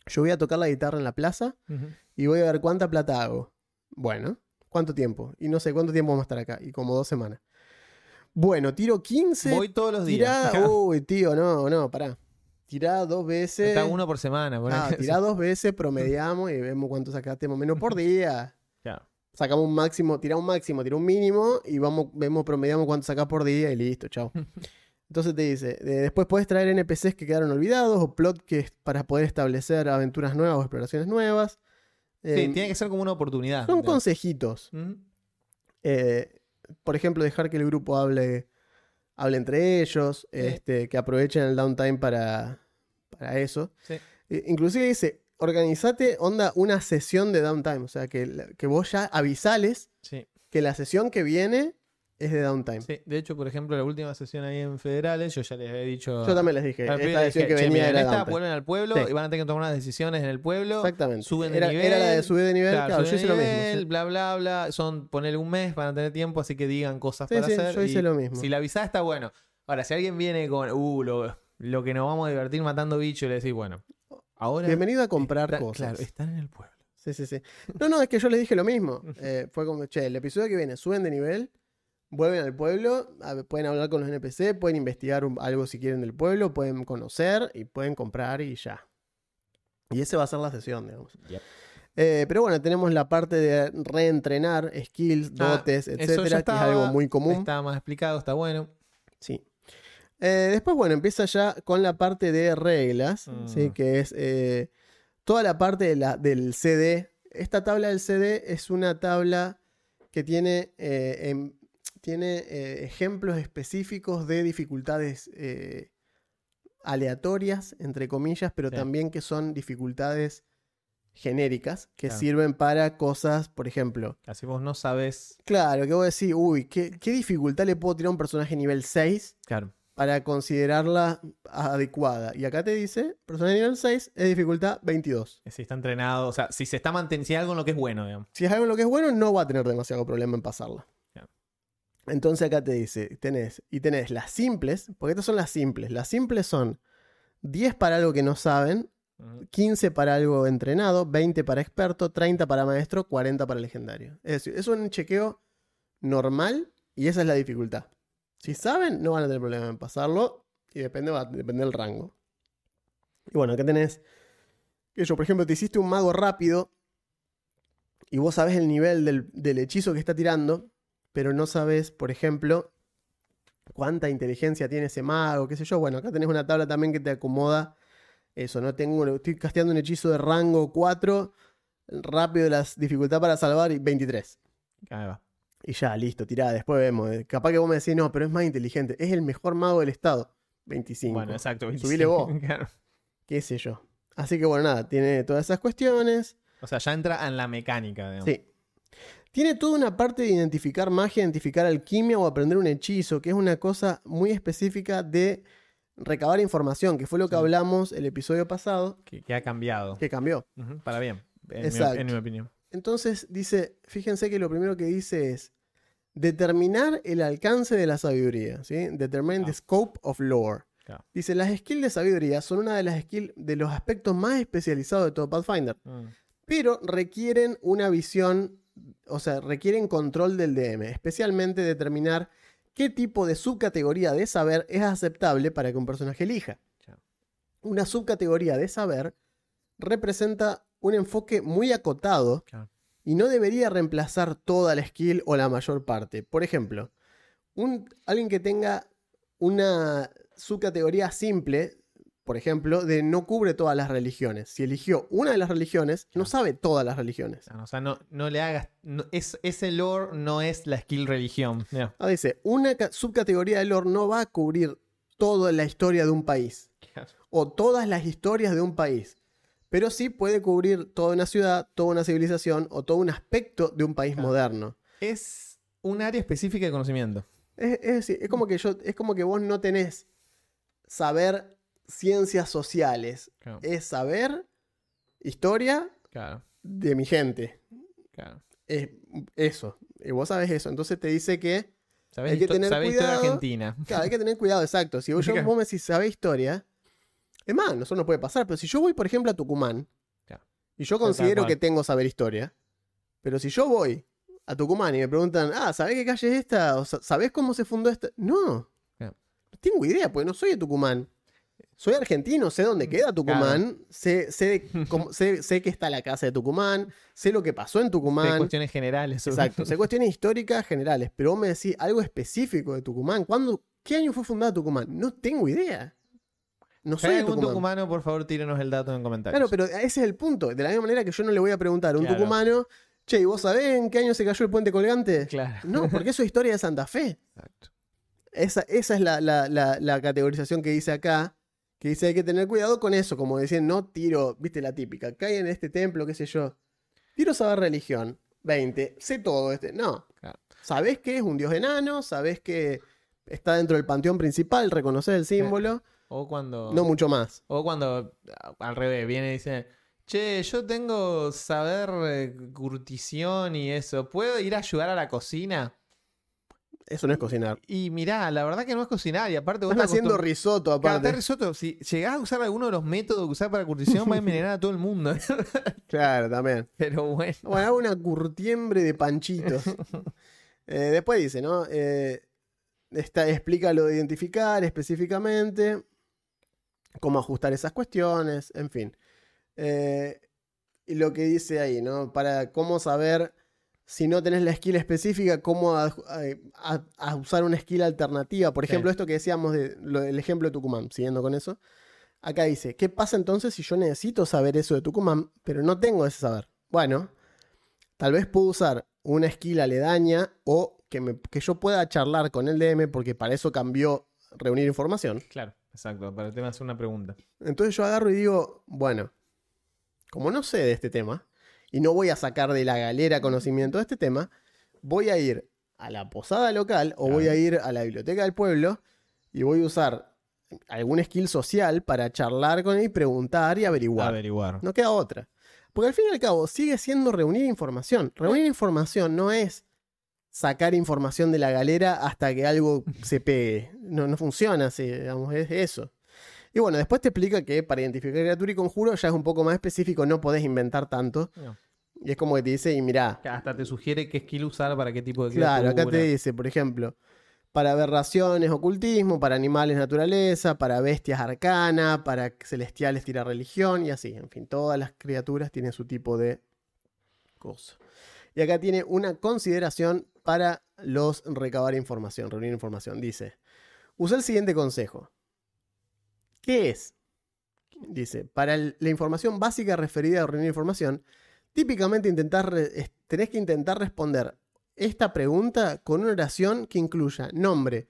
yo voy a tocar la guitarra en la plaza y voy a ver cuánta plata hago. Bueno, ¿cuánto tiempo? Y no sé cuánto tiempo vamos a estar acá. Y como dos semanas. Bueno, tiro 15. Voy todos los días. tirá, uy, tío, no, no, pará. Tirá dos veces. Está uno por semana. por Ah, tirá dos veces, promediamos y vemos cuánto sacaste más o menos por día. Claro. Sacamos un máximo, tirá un máximo, tirá un mínimo y vamos, vemos, promediamos cuánto sacás por día y listo, chao. Entonces te dice, eh, después puedes traer NPCs que quedaron olvidados o plot que es para poder establecer aventuras nuevas o exploraciones nuevas. Sí, Eh, tiene que ser como una oportunidad. son consejitos. Ujú. Eh, por ejemplo, dejar que el grupo hable, hable entre ellos, este, que aprovechen el downtime para, para eso. Sí. Inclusive dice, organizate, onda, una sesión de downtime. O sea, que, que vos ya avisales Sí, que la sesión que viene es de downtime. sí. De hecho, por ejemplo, la última sesión ahí en Federales, yo ya les había dicho. Yo también les dije, esta dije, que "Che, venía miren, era esta, vuelven al pueblo Sí. y van a tener que tomar unas decisiones en el pueblo. Exactamente. suben de era, nivel, era la de subir de nivel, Claro, claro, yo suben hice de lo mismo. nivel, sí. bla, bla, bla. Son ponerle un mes para tener tiempo, así que digan cosas Sí, para sí, hacer. yo hice y lo mismo. Si la avisás está bueno. Ahora, si alguien viene con, uh, lo, lo que nos vamos a divertir matando bichos, le decís, bueno, ahora. Bienvenido a comprar está- cosas. Claro, están en el pueblo. Sí, sí, sí. No, no, es que yo les dije lo mismo. Eh, fue como, che, el episodio que viene, suben de nivel, vuelven al pueblo, a pueden hablar con los NPC, pueden investigar un- algo si quieren del pueblo, pueden conocer y pueden comprar y ya. Y esa va a ser la sesión, digamos. Yep. Eh, pero bueno, tenemos la parte de reentrenar skills, Ah, dotes, eso ya etcétera, que es estaba- algo muy común. Está más explicado, está bueno. Sí. Eh, después, bueno, empieza ya con la parte de reglas, Mm. ¿sí? que es eh, toda la parte de la, del CD. Esta tabla del CD es una tabla que tiene, tiene eh, ejemplos específicos de dificultades eh, aleatorias, entre comillas, pero Sí. también que son dificultades genéricas que Claro. sirven para cosas, por ejemplo, Así vos no sabes. claro, que vos decís, uy, ¿qué, qué dificultad le puedo tirar a un personaje nivel 6 Claro. para considerarla adecuada. Y acá te dice, personaje nivel 6 es dificultad 22. Si está entrenado, o sea, si se está manteniendo, si hay algo en lo que es bueno, digamos. Si es algo en lo que es bueno, no va a tener demasiado problema en pasarla. Entonces acá te dice, tenés, y tenés las simples, porque estas son las simples. Las simples son 10 para algo que no saben, Ujú. 15 para algo entrenado, 20 para experto, 30 para maestro, 40 para legendario. Es decir, es un chequeo normal y esa es la dificultad. Si saben, no van a tener problema en pasarlo y depende, va a depender del rango. Y bueno, acá tenés que yo, por ejemplo, te hiciste un mago rápido y vos sabés el nivel del, del hechizo que está tirando, pero no sabes, por ejemplo, cuánta inteligencia tiene ese mago, qué sé yo. Bueno, acá tenés una tabla también que te acomoda eso, ¿no? Tengo, estoy casteando un hechizo de rango 4, rápido la dificultad para salvar y 23. Ahí va. Y ya, listo, tirá, después vemos. Eh, Capaz que vos me decís, no, pero es más inteligente. Es el mejor mago del estado. 25. Bueno, exacto. Subile vos. Claro. Qué sé yo. Así que bueno, nada, tiene todas esas cuestiones. O sea, ya entra en la mecánica, digamos. Sí. Tiene toda una parte de identificar magia, identificar alquimia o aprender un hechizo, que es una cosa muy específica de recabar información, que fue lo que Sí. hablamos el episodio pasado, Que, que ha cambiado. que cambió. Para bien. En mi, en mi opinión. Entonces dice, fíjense que lo primero que dice es determinar el alcance de la sabiduría, ¿sí? Determine the Ah. scope of lore. Claro. Dice, las skills de sabiduría son una de las skills de los aspectos más especializados de todo Pathfinder, Mm. pero requieren una visión, o sea, requieren control del DM, especialmente determinar qué tipo de subcategoría de saber es aceptable para que un personaje elija. Una subcategoría de saber representa un enfoque muy acotado y no debería reemplazar toda la skill o la mayor parte. Por ejemplo, un, alguien que tenga una subcategoría simple, por ejemplo, de no cubre todas las religiones. Si eligió una de las religiones, no Claro. sabe todas las religiones. O sea, no, no le hagas. no- es, ese lore no es la skill religión. Ah, dice, una ca- subcategoría de lore no va a cubrir toda la historia de un país o todas las historias de un país, pero sí puede cubrir toda una ciudad, toda una civilización o todo un aspecto de un país Claro. moderno. Es un área específica de conocimiento. Es, es decir, es como que yo, es como que vos no tenés saber ciencias sociales, Claro. es saber historia Claro. de mi gente. claro. Es eso. Y vos sabés eso. Entonces te dice que ¿Sabés, Hay que tener sabés historia cuidado. argentina? Claro, hay que tener cuidado, exacto. Si vos, yo- vos me decís, ¿sabés historia? Es más, nosotros nos puede pasar, pero si yo voy, por ejemplo, a Tucumán, Claro. y yo considero que tengo saber historia, pero si yo voy a Tucumán y me preguntan, ah, ¿sabés qué calle es esta? O sa- ¿Sabés cómo se fundó esta? No. No tengo idea, porque no soy de Tucumán. Soy argentino, sé dónde queda Tucumán, sé, sé, cómo- sé, sé que está la casa de Tucumán, sé lo que pasó en Tucumán. cuestiones generales. sobre- Exacto, sé cuestiones históricas generales, pero vos me decís algo específico de Tucumán. ¿Cuándo, ¿Qué año fue fundada Tucumán? No tengo idea. No soy de algún Tucumán. tucumano, por favor, tírenos el dato en comentarios. Claro, pero ese es el punto. De la misma manera que yo no le voy a preguntar a un Claro. tucumano, che, ¿y vos sabés en qué año se cayó el puente colgante? Claro. No, porque eso es historia de Santa Fe. Exacto. Esa, esa es la, la- la- la categorización que dice acá. Que dice hay que tener cuidado con eso. Como decían, no tiro, viste la típica, cae en este templo, qué sé yo. Tiro saber religión. 20. Sé todo este. No. Claro. Sabés que es un dios enano, sabés que está dentro del panteón principal, reconocer el símbolo, O cuando. no mucho más. O cuando al revés viene y dice, che, yo tengo saber eh, curtición y eso, ¿puedo ir a ayudar a la cocina? Eso no es cocinar. Y mirá, la verdad que no es cocinar y aparte vos Están te haciendo risotto aparte. te risotto, si llegás a usar alguno de los métodos que usás para curtición, va a envenenar a todo el mundo. Claro, también. Pero bueno. Bueno, hago una curtiembre de panchitos. Eh, después dice, ¿no? Eh, está, explica lo de identificar específicamente, cómo ajustar esas cuestiones, en fin. Eh, y lo que dice ahí, ¿no? Para cómo saber si no tenés la skill específica, cómo a, a- a usar una skill alternativa. Por Sí. ejemplo, esto que decíamos del ejemplo de Tucumán, siguiendo con eso. Acá dice, ¿qué pasa entonces si yo necesito saber eso de Tucumán, pero no tengo ese saber? Bueno, tal vez puedo usar una skill aledaña o que, me- que yo pueda charlar con el DM, porque para eso cambió reunir información. Claro, exacto, para el tema de hacer una pregunta. Entonces yo agarro y digo, bueno, como no sé de este tema, y no voy a sacar de la galera conocimiento de este tema, voy a ir a la posada local o voy a ir a la biblioteca del pueblo y voy a usar algún skill social para charlar con él y preguntar y averiguar. Averiguar. No queda otra. Porque al fin y al cabo sigue siendo reunir información. Reunir información no es sacar información de la galera hasta que algo se pegue. No, no funciona así, digamos, es eso. Y bueno, después te explica que para identificar criatura y conjuro ya es un poco más específico, no podés inventar tanto. No. Y es como que te dice, y mirá, Hasta te sugiere qué skill usar para qué tipo de claro, acá te criatura. dice, por ejemplo, para aberraciones, ocultismo, para animales, naturaleza, para bestias, arcana, para celestiales, tira religión y así. En fin, todas las criaturas tienen su tipo de cosa. Y acá tiene una consideración para los recabar información, reunir información. Dice, usa el siguiente consejo. ¿Qué es? Dice, para el- la información básica referida a reunir información, típicamente es- tenés que intentar responder esta pregunta con una oración que incluya nombre,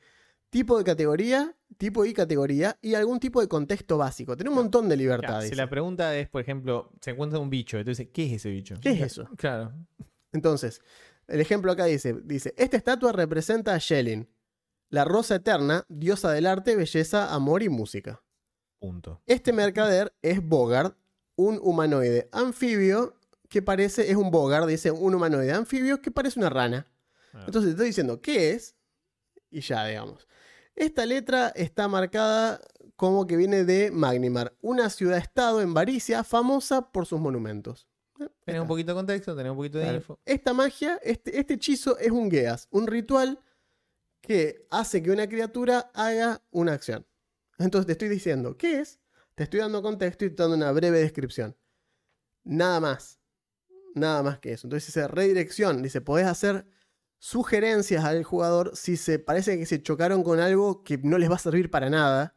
tipo de categoría, tipo y categoría y algún tipo de contexto básico. Tiene un montón de libertad. Claro, si la pregunta es, por ejemplo, se encuentra un bicho, entonces, ¿qué es ese bicho? ¿Qué es eso? Claro. Entonces, el ejemplo acá dice, dice, esta estatua representa a Shelin, la rosa eterna, diosa del arte, belleza, amor y música. Punto. Este mercader es Bogart, un humanoide anfibio que parece, es un Bogart, dice, un humanoide anfibio que parece una rana. Ah. Entonces te estoy diciendo, ¿qué es? Y ya, digamos. Esta letra está marcada como que viene de Magnimar, una ciudad-estado en Varicia famosa por sus monumentos. Eh, Tenés un poquito de contexto, tenés un poquito de Claro. info. Esta magia, este, este hechizo es un Geas, un ritual que hace que una criatura haga una acción. Entonces te estoy diciendo, ¿qué es? Te estoy dando contexto y te dando una breve descripción. Nada más. Nada más que eso. Entonces dice redirección. Dice, podés hacer sugerencias al jugador si se parece que se chocaron con algo que no les va a servir para nada.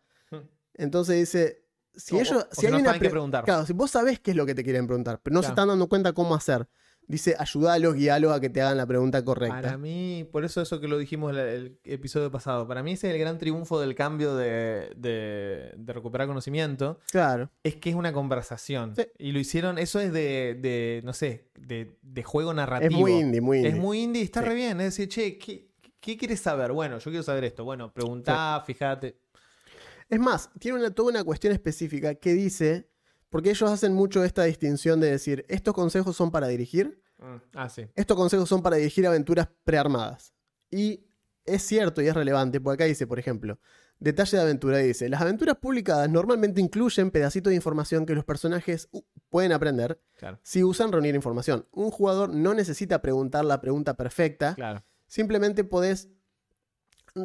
Entonces dice, si O- ellos... o si hay no una pre-. Claro, si vos sabés qué es lo que te quieren preguntar, pero no se están dando cuenta cómo hacer. Dice, ayudalos, guíalos a que te hagan la pregunta correcta. Para mí, por eso eso que lo dijimos el, el episodio pasado, para mí ese es el gran triunfo del cambio de, de- de recuperar conocimiento, Claro. es que es una conversación. Sí. Y lo hicieron, eso es de, de, no sé, de, de juego narrativo. Es muy indie, muy indie. Es muy indie y está Sí. re bien. Es decir, che, ¿qué, qué quieres saber? Bueno, yo quiero saber esto. Bueno, preguntá, fíjate. Es más, tiene una, toda una cuestión específica que dice, porque ellos hacen mucho esta distinción de decir, estos consejos son para dirigir, Ah, sí. estos consejos son para dirigir aventuras prearmadas. Y es cierto y es relevante, porque acá dice, por ejemplo, detalle de aventura, dice, las aventuras publicadas normalmente incluyen pedacitos de información que los personajes pueden aprender Claro, si usan reunir información. Un jugador no necesita preguntar la pregunta perfecta, claro. simplemente podés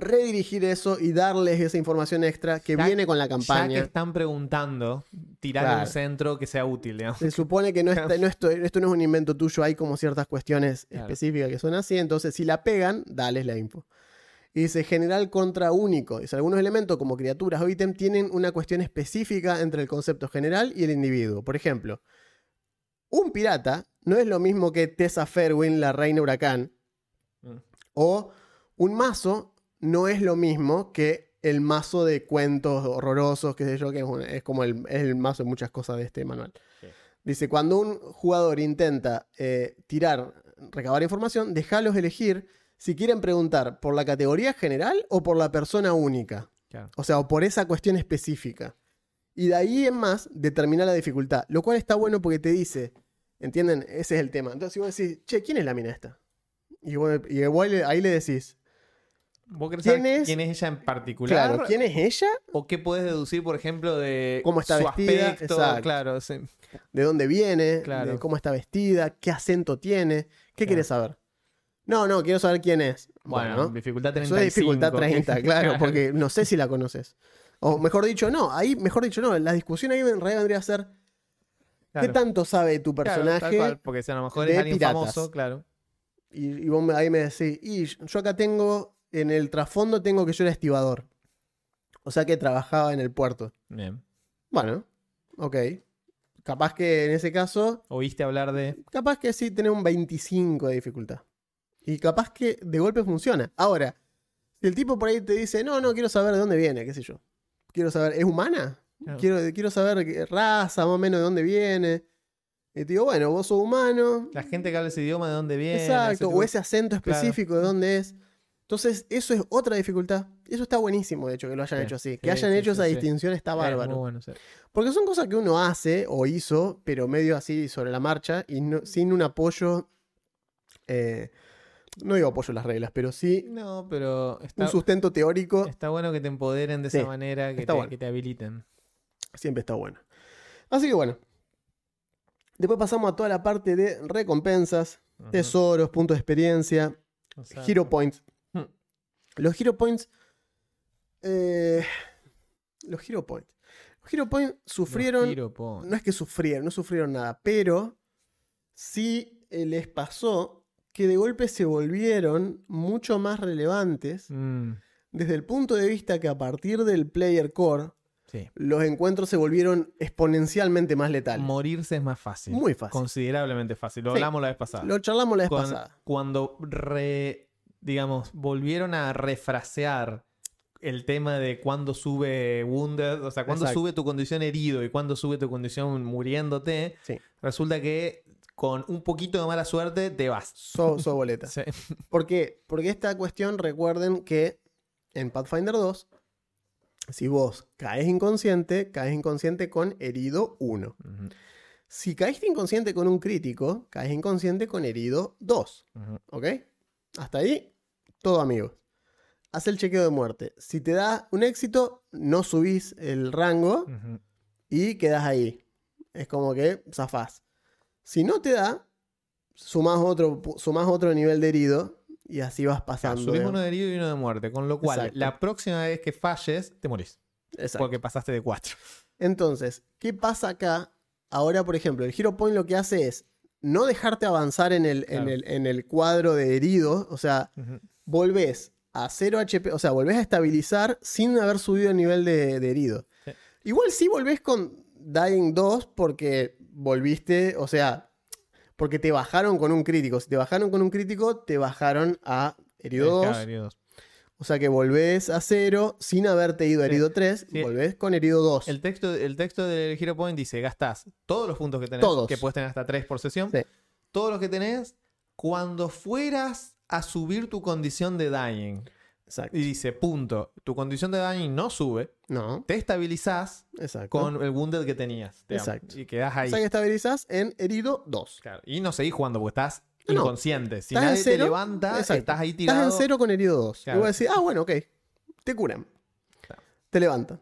redirigir eso y darles esa información extra que Ya- viene con la Ya que campaña. están preguntando, tirar Claro. un centro que sea útil, digamos. Se supone que no está- no esto, esto no es un invento tuyo, hay como ciertas cuestiones Claro. específicas que son así, entonces si la pegan, dales la info. Y dice general contra único. Dice algunos elementos como criaturas o ítem tienen una cuestión específica entre el concepto general y el individuo. Por ejemplo, un pirata no es lo mismo que Tessa Fairwind, la reina huracán, Mm. o un mazo no es lo mismo que el mazo de cuentos horrorosos, qué sé yo, que es, un- es como el, es el mazo de muchas cosas de este manual. Sí. Dice, cuando un jugador intenta eh, tirar, recabar información, déjalos elegir si quieren preguntar por la categoría general o por la persona única. Claro. O sea, o por esa cuestión específica. Y de ahí en más, determinar la dificultad. Lo cual está bueno porque te dice, ¿entienden? Ese es el tema. Entonces, si vos decís, che, ¿quién es la mina esta? Y, vos- y igual ahí le decís, ¿Vos querés ¿Quién saber es? quién es ella en particular? claro, ¿quién es ella? ¿O qué puedes deducir, por ejemplo, de Cómo está su vestida, aspecto? exacto. Claro, sí. ¿De dónde viene? Claro. de ¿Cómo está vestida? ¿Qué acento tiene? ¿Qué Claro. quieres saber? No, no, quiero saber quién es. Bueno, Bueno, dificultad eso 35. es dificultad 30, claro, porque no sé si la conoces. O mejor dicho, no, ahí, mejor dicho, no, la discusión ahí en realidad vendría a ser, Claro. ¿qué tanto sabe tu personaje? tal cual, porque si a lo mejor es alguien piratas? famoso, claro. Y, y vos ahí me decís, y yo acá tengo, en el trasfondo tengo que yo era estibador. O sea que trabajaba en el puerto. Bien. Bueno, ok. Capaz que en ese caso, ¿Oíste hablar de...? capaz que sí tiene un 25 de dificultad. Y capaz que de golpe funciona. Ahora, si el tipo por ahí te dice, no, no, quiero saber de dónde viene, qué sé yo. Quiero saber, ¿es humana? Claro. Quiero, quiero saber qué raza, más o menos de dónde viene. Y te digo, bueno, vos sos humano, La gente que habla ese idioma, ¿de dónde viene? Exacto, tipo- o ese acento Claro. específico de dónde es. Entonces, eso es otra dificultad. Eso está buenísimo, de hecho, que lo hayan Sí, hecho así. sí, Que hayan sí, hecho esa distinción está Es bárbaro. bueno, sí. Porque son cosas que uno hace o hizo, pero medio así sobre la marcha y no- sin un apoyo. eh, no digo apoyo a las reglas, pero sí No, pero está, un sustento teórico. está bueno que te empoderen de esa manera, que te, bueno. que te habiliten. Siempre está bueno. Así que bueno. Después pasamos a toda la parte de recompensas, tesoros, puntos de experiencia. O sea, Hero Points. Los Hero Points. eh, los Hero Points. Los Hero Points sufrieron. Hero. No es que sufrieron, no sufrieron nada, pero sí eh, les pasó que de golpe se volvieron mucho más relevantes Mm, desde el punto de vista que a partir del player core sí. los encuentros se volvieron exponencialmente más letales. Morirse es más fácil. Muy fácil. Considerablemente fácil. Lo Sí. hablamos la vez pasada. Lo charlamos la vez pasada. Cuando re- digamos, volvieron a refrasear el tema de cuándo sube Wounded, o sea, cuándo Exacto. sube tu condición herido y cuándo sube tu condición muriéndote, Sí. resulta que con un poquito de mala suerte te vas. So, so boleta. Sí. ¿Por qué? Porque esta cuestión, recuerden que en Pathfinder 2, si vos caes inconsciente, caes inconsciente con herido 1. Ujú, Si caíste inconsciente con un crítico, caes inconsciente con herido 2. ujú. ¿Ok? Hasta ahí, todo amigos. Haz el chequeo de muerte. Si te da un éxito, no subís el rango y quedas ahí. Es como que zafás. Si no te da, sumás otro, sumás otro nivel de herido y así vas Claro, pasando. subís de- uno de herido y uno de muerte, con lo cual Exacto. la próxima vez que falles, te morís. Exacto. Porque pasaste de 4. Entonces, ¿qué pasa acá? Ahora, por ejemplo, el Hero Point lo que hace es no dejarte avanzar en el, en Claro. el, en el cuadro de heridos. O sea, volvés a 0 HP, o sea, volvés a estabilizar sin haber subido el nivel de, de herido. Sí. Igual sí volvés con Dying 2 porque volviste, o sea, porque te bajaron con un crítico. Si te bajaron con un crítico, te bajaron a herido 2. O sea que volvés a 0 sin haberte ido a herido 3, Sí. volvés con herido 2. El texto, el texto del Hero Point dice: gastás todos los puntos que tenés, Todos. que puedes tener hasta 3 por sesión, Sí. todos los que tenés, cuando fueras a subir tu condición de dying. Exacto. Y dice: punto, tu condición de dying no sube, No, te estabilizás exacto. con el wounded que tenías. digamos, Exacto. Y quedás ahí. O sea que estabilizás en herido 2. Claro, Y no seguís jugando porque estás No, inconsciente. Si Estás nadie te cero, levanta, exacto. estás ahí tirado. Estás en 0 con herido 2. Claro. Y voy a decir, ah, bueno, ok. Te curan. Claro. Te levantan.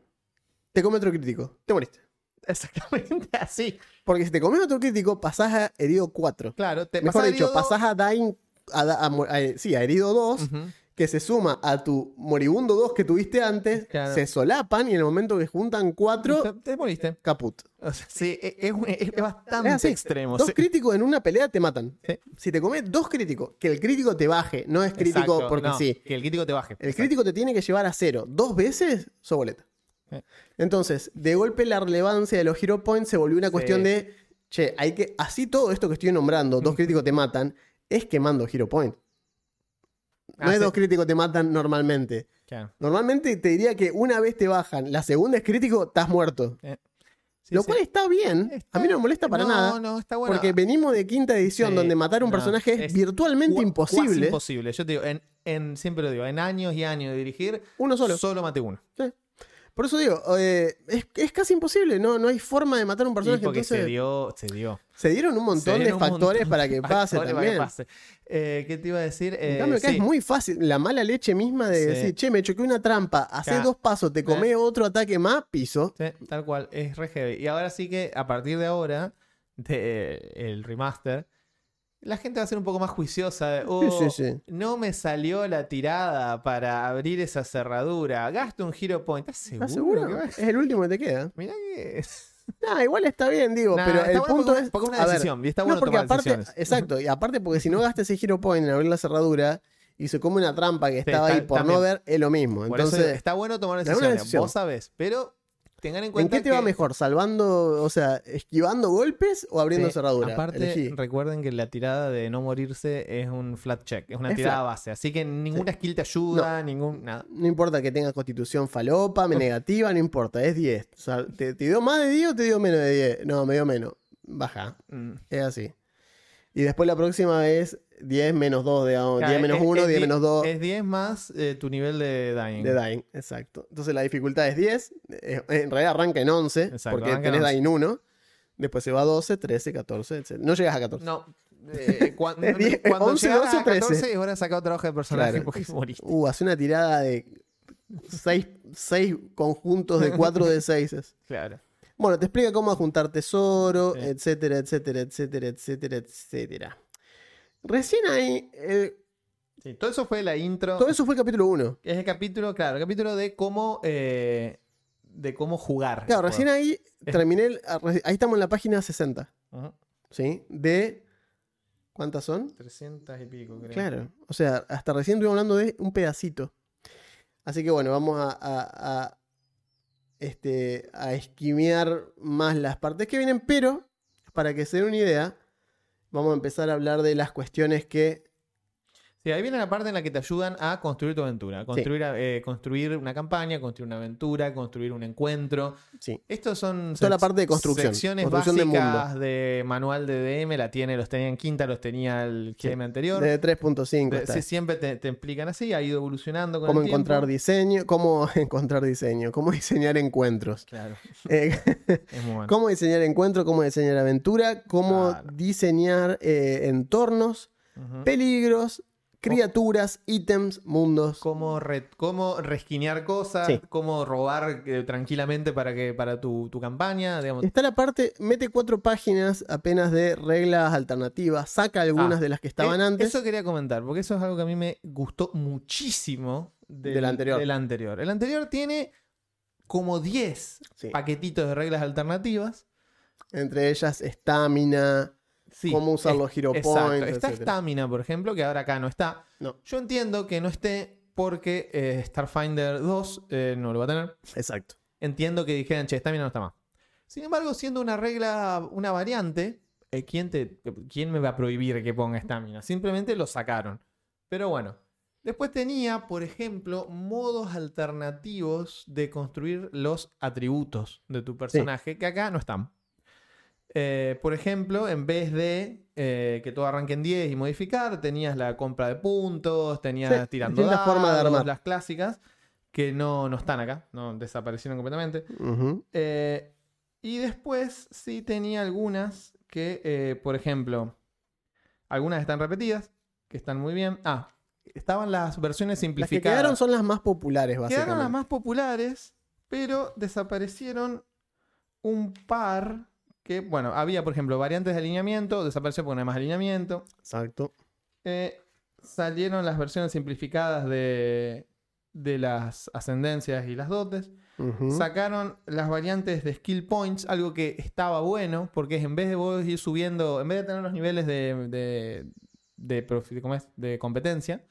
Te come otro crítico. Te moriste. Exactamente así. Porque si te comes otro crítico, pasás a herido 4. Claro, te Mejor pasás dicho, herido- pasás a dying. Sí, a herido 2. Ujú. Que se suma a tu moribundo 2 que tuviste antes. Claro. Se solapan y en el momento que juntan 4, Te, te moriste. caput. O sea, sí, es, es- es bastante Es así. extremo. Dos sí. críticos en una pelea te matan. Sí. Si te comes dos críticos, que el crítico te baje, no es crítico Exacto, porque no, sí. Que el crítico te baje. El Exacto. crítico te tiene que llevar a cero dos veces, sos boleta. Sí. Entonces, de golpe la relevancia de los Hero Points se volvió una cuestión de, che, hay que, así todo esto que estoy nombrando, dos críticos te matan, es quemando Hero Point. No Ah, es sí. dos críticos te matan normalmente. Claro. Normalmente te diría que una vez te bajan, la segunda es crítico, estás muerto. Sí, Lo sí. cual está bien, Está- a mí no me molesta para no, nada. No, está bueno. Porque venimos de quinta edición Sí, donde matar a un no, personaje es, es virtualmente Cu- cuasi imposible. imposible. Yo te digo, en, en- siempre lo digo, en años y años de dirigir, Uno solo. solo maté uno. Por eso digo, eh, es, es casi imposible, no, no hay forma de matar a un Y personaje. porque entonces, se dio, se dio. se dieron un montón de un factores montón para que pase para que también. pase. Eh, ¿Qué te iba a decir? En Eh, cambio, acá sí. es muy fácil. La mala leche misma de Sí. decir, che, me choqué una trampa, hace dos pasos, te comé otro ataque más, piso. Sí, tal cual, es re heavy. Y ahora sí que a partir de ahora, de, eh, el remaster, la gente va a ser un poco más juiciosa. "Oh, sí, sí. No me salió la tirada para abrir esa cerradura. Gasto un hero point. ¿Estás seguro? ¿Estás seguro? que Es el último que te queda. Mirá que. Nah, igual está bien, digo, Nah, pero el bueno punto porque- es. porque es una ver, decisión, y está no, bueno porque tomar aparte, decisiones. exacto, y aparte porque si no gastas ese hero point en abrir la cerradura y se come una trampa que estaba ta- ahí por también. no ver, es lo mismo. Por eso Entonces, está bueno tomar es decisiones. decisión. Vos sabés, pero tengan en ¿en cuenta qué te va que- mejor? ¿Salvando, o sea, esquivando golpes o abriendo Sí, cerradura? Aparte, Elegí. recuerden que la tirada de no morirse es un flat check, es una Es tirada flat. base. Así que ninguna skill te ayuda, ningún. Nada. No importa que tengas constitución falopa, me negativa, no importa, es 10. O sea, ¿te, te dio más de 10 o te dio menos de 10? No, me dio menos. Baja. Mm. Es así. Y después la próxima es 10 menos 2, digamos. Claro, 10 menos es- 1, es 10 die- menos 2 Es 10 más eh, tu nivel de dying. de Dying. Exacto. Entonces la dificultad es 10. eh, En realidad arranca en 11, Exacto, porque en tenés 11. Dying 1. Después se va a 12, 13, 14, etc. No llegas a 14. No. eh, cuando Es diez- cuando 11, llegas 12, a 14 13. es hora de sacar otra hoja de personaje Claro. porque moriste. Uh, hace una tirada de 6 conjuntos de 4 de 6. Claro. Bueno, te explica cómo juntar tesoro, Sí. etcétera, etcétera, etcétera, etcétera, etcétera. Recién ahí, eh, Sí, todo eso fue la intro. todo eso fue el capítulo 1. Es el capítulo, claro, el capítulo de cómo. eh, de cómo jugar. Claro, recién ahí terminé, el- ahí estamos en la página 60, Ujú. ¿sí? De ¿Cuántas son? 300 y pico, creo. Claro. O sea, hasta recién estuvimos hablando de un pedacito. Así que bueno, vamos a, a- a, este, a esquimear más las partes que vienen, pero para que se den una idea, vamos a empezar a hablar de las cuestiones que Sí, ahí viene la parte en la que te ayudan a construir tu aventura. Construir, eh, construir una campaña, construir una aventura, construir un encuentro. sí, Estos son Toda la parte de construcción, secciones construcción de básicas de, manual de DM. La tiene, los tenía en quinta, los tenía el Sí. GM anterior. de 3.5 De- está. sí, siempre te, te explican así, ha ido evolucionando con Cómo el encontrar tiempo. diseño, cómo encontrar diseño, cómo diseñar encuentros. Claro, Eh, es muy bueno. cómo diseñar encuentro, cómo diseñar aventura, cómo Claro. diseñar eh, entornos, peligros, criaturas, ítems, mundos. Cómo, re- cómo resquinear cosas, Sí. cómo robar eh, tranquilamente para que para tu, tu campaña, digamos. Está la parte, mete cuatro páginas apenas de reglas alternativas, saca algunas Ah, de las que estaban Eh, antes. Eso quería comentar, porque eso es algo que a mí me gustó muchísimo del, Del anterior. del anterior. El anterior tiene como 10 Sí. paquetitos de reglas alternativas. Entre ellas, estamina, Sí, cómo usar es- los hero exacto. points, Está etcétera. Stamina, por ejemplo, que ahora acá no está. No, Yo entiendo que no esté porque eh, Starfinder 2 eh, no lo va a tener. exacto. Entiendo que dijeran, che, Stamina no está más. Sin embargo, siendo una regla, una variante, eh, ¿quién, te, ¿quién me va a prohibir que ponga Stamina? Simplemente lo sacaron. Pero bueno. Después tenía, por ejemplo, modos alternativos de construir los atributos de tu personaje, que acá no están. Eh, por ejemplo, en vez de eh, que todo arranque en 10 y modificar, tenías la compra de puntos, tenías Sí, tirando de dados, armar. las clásicas, que no, no están acá, no desaparecieron completamente. Eh, y después sí tenía algunas que, por ejemplo, algunas están repetidas, que están muy bien. Ah, estaban las versiones Las que simplificadas. quedaron son las más populares, básicamente. Quedaron las más populares, pero desaparecieron un par que, bueno, había, por ejemplo, variantes de alineamiento, desapareció porque no hay más alineamiento. Exacto. Eh, salieron las versiones simplificadas de, de las ascendencias y las dotes. Sacaron las variantes de skill points, algo que estaba bueno, porque es en vez de vos ir subiendo, en vez de tener los niveles de, de, de, profi- ¿cómo es? de competencia,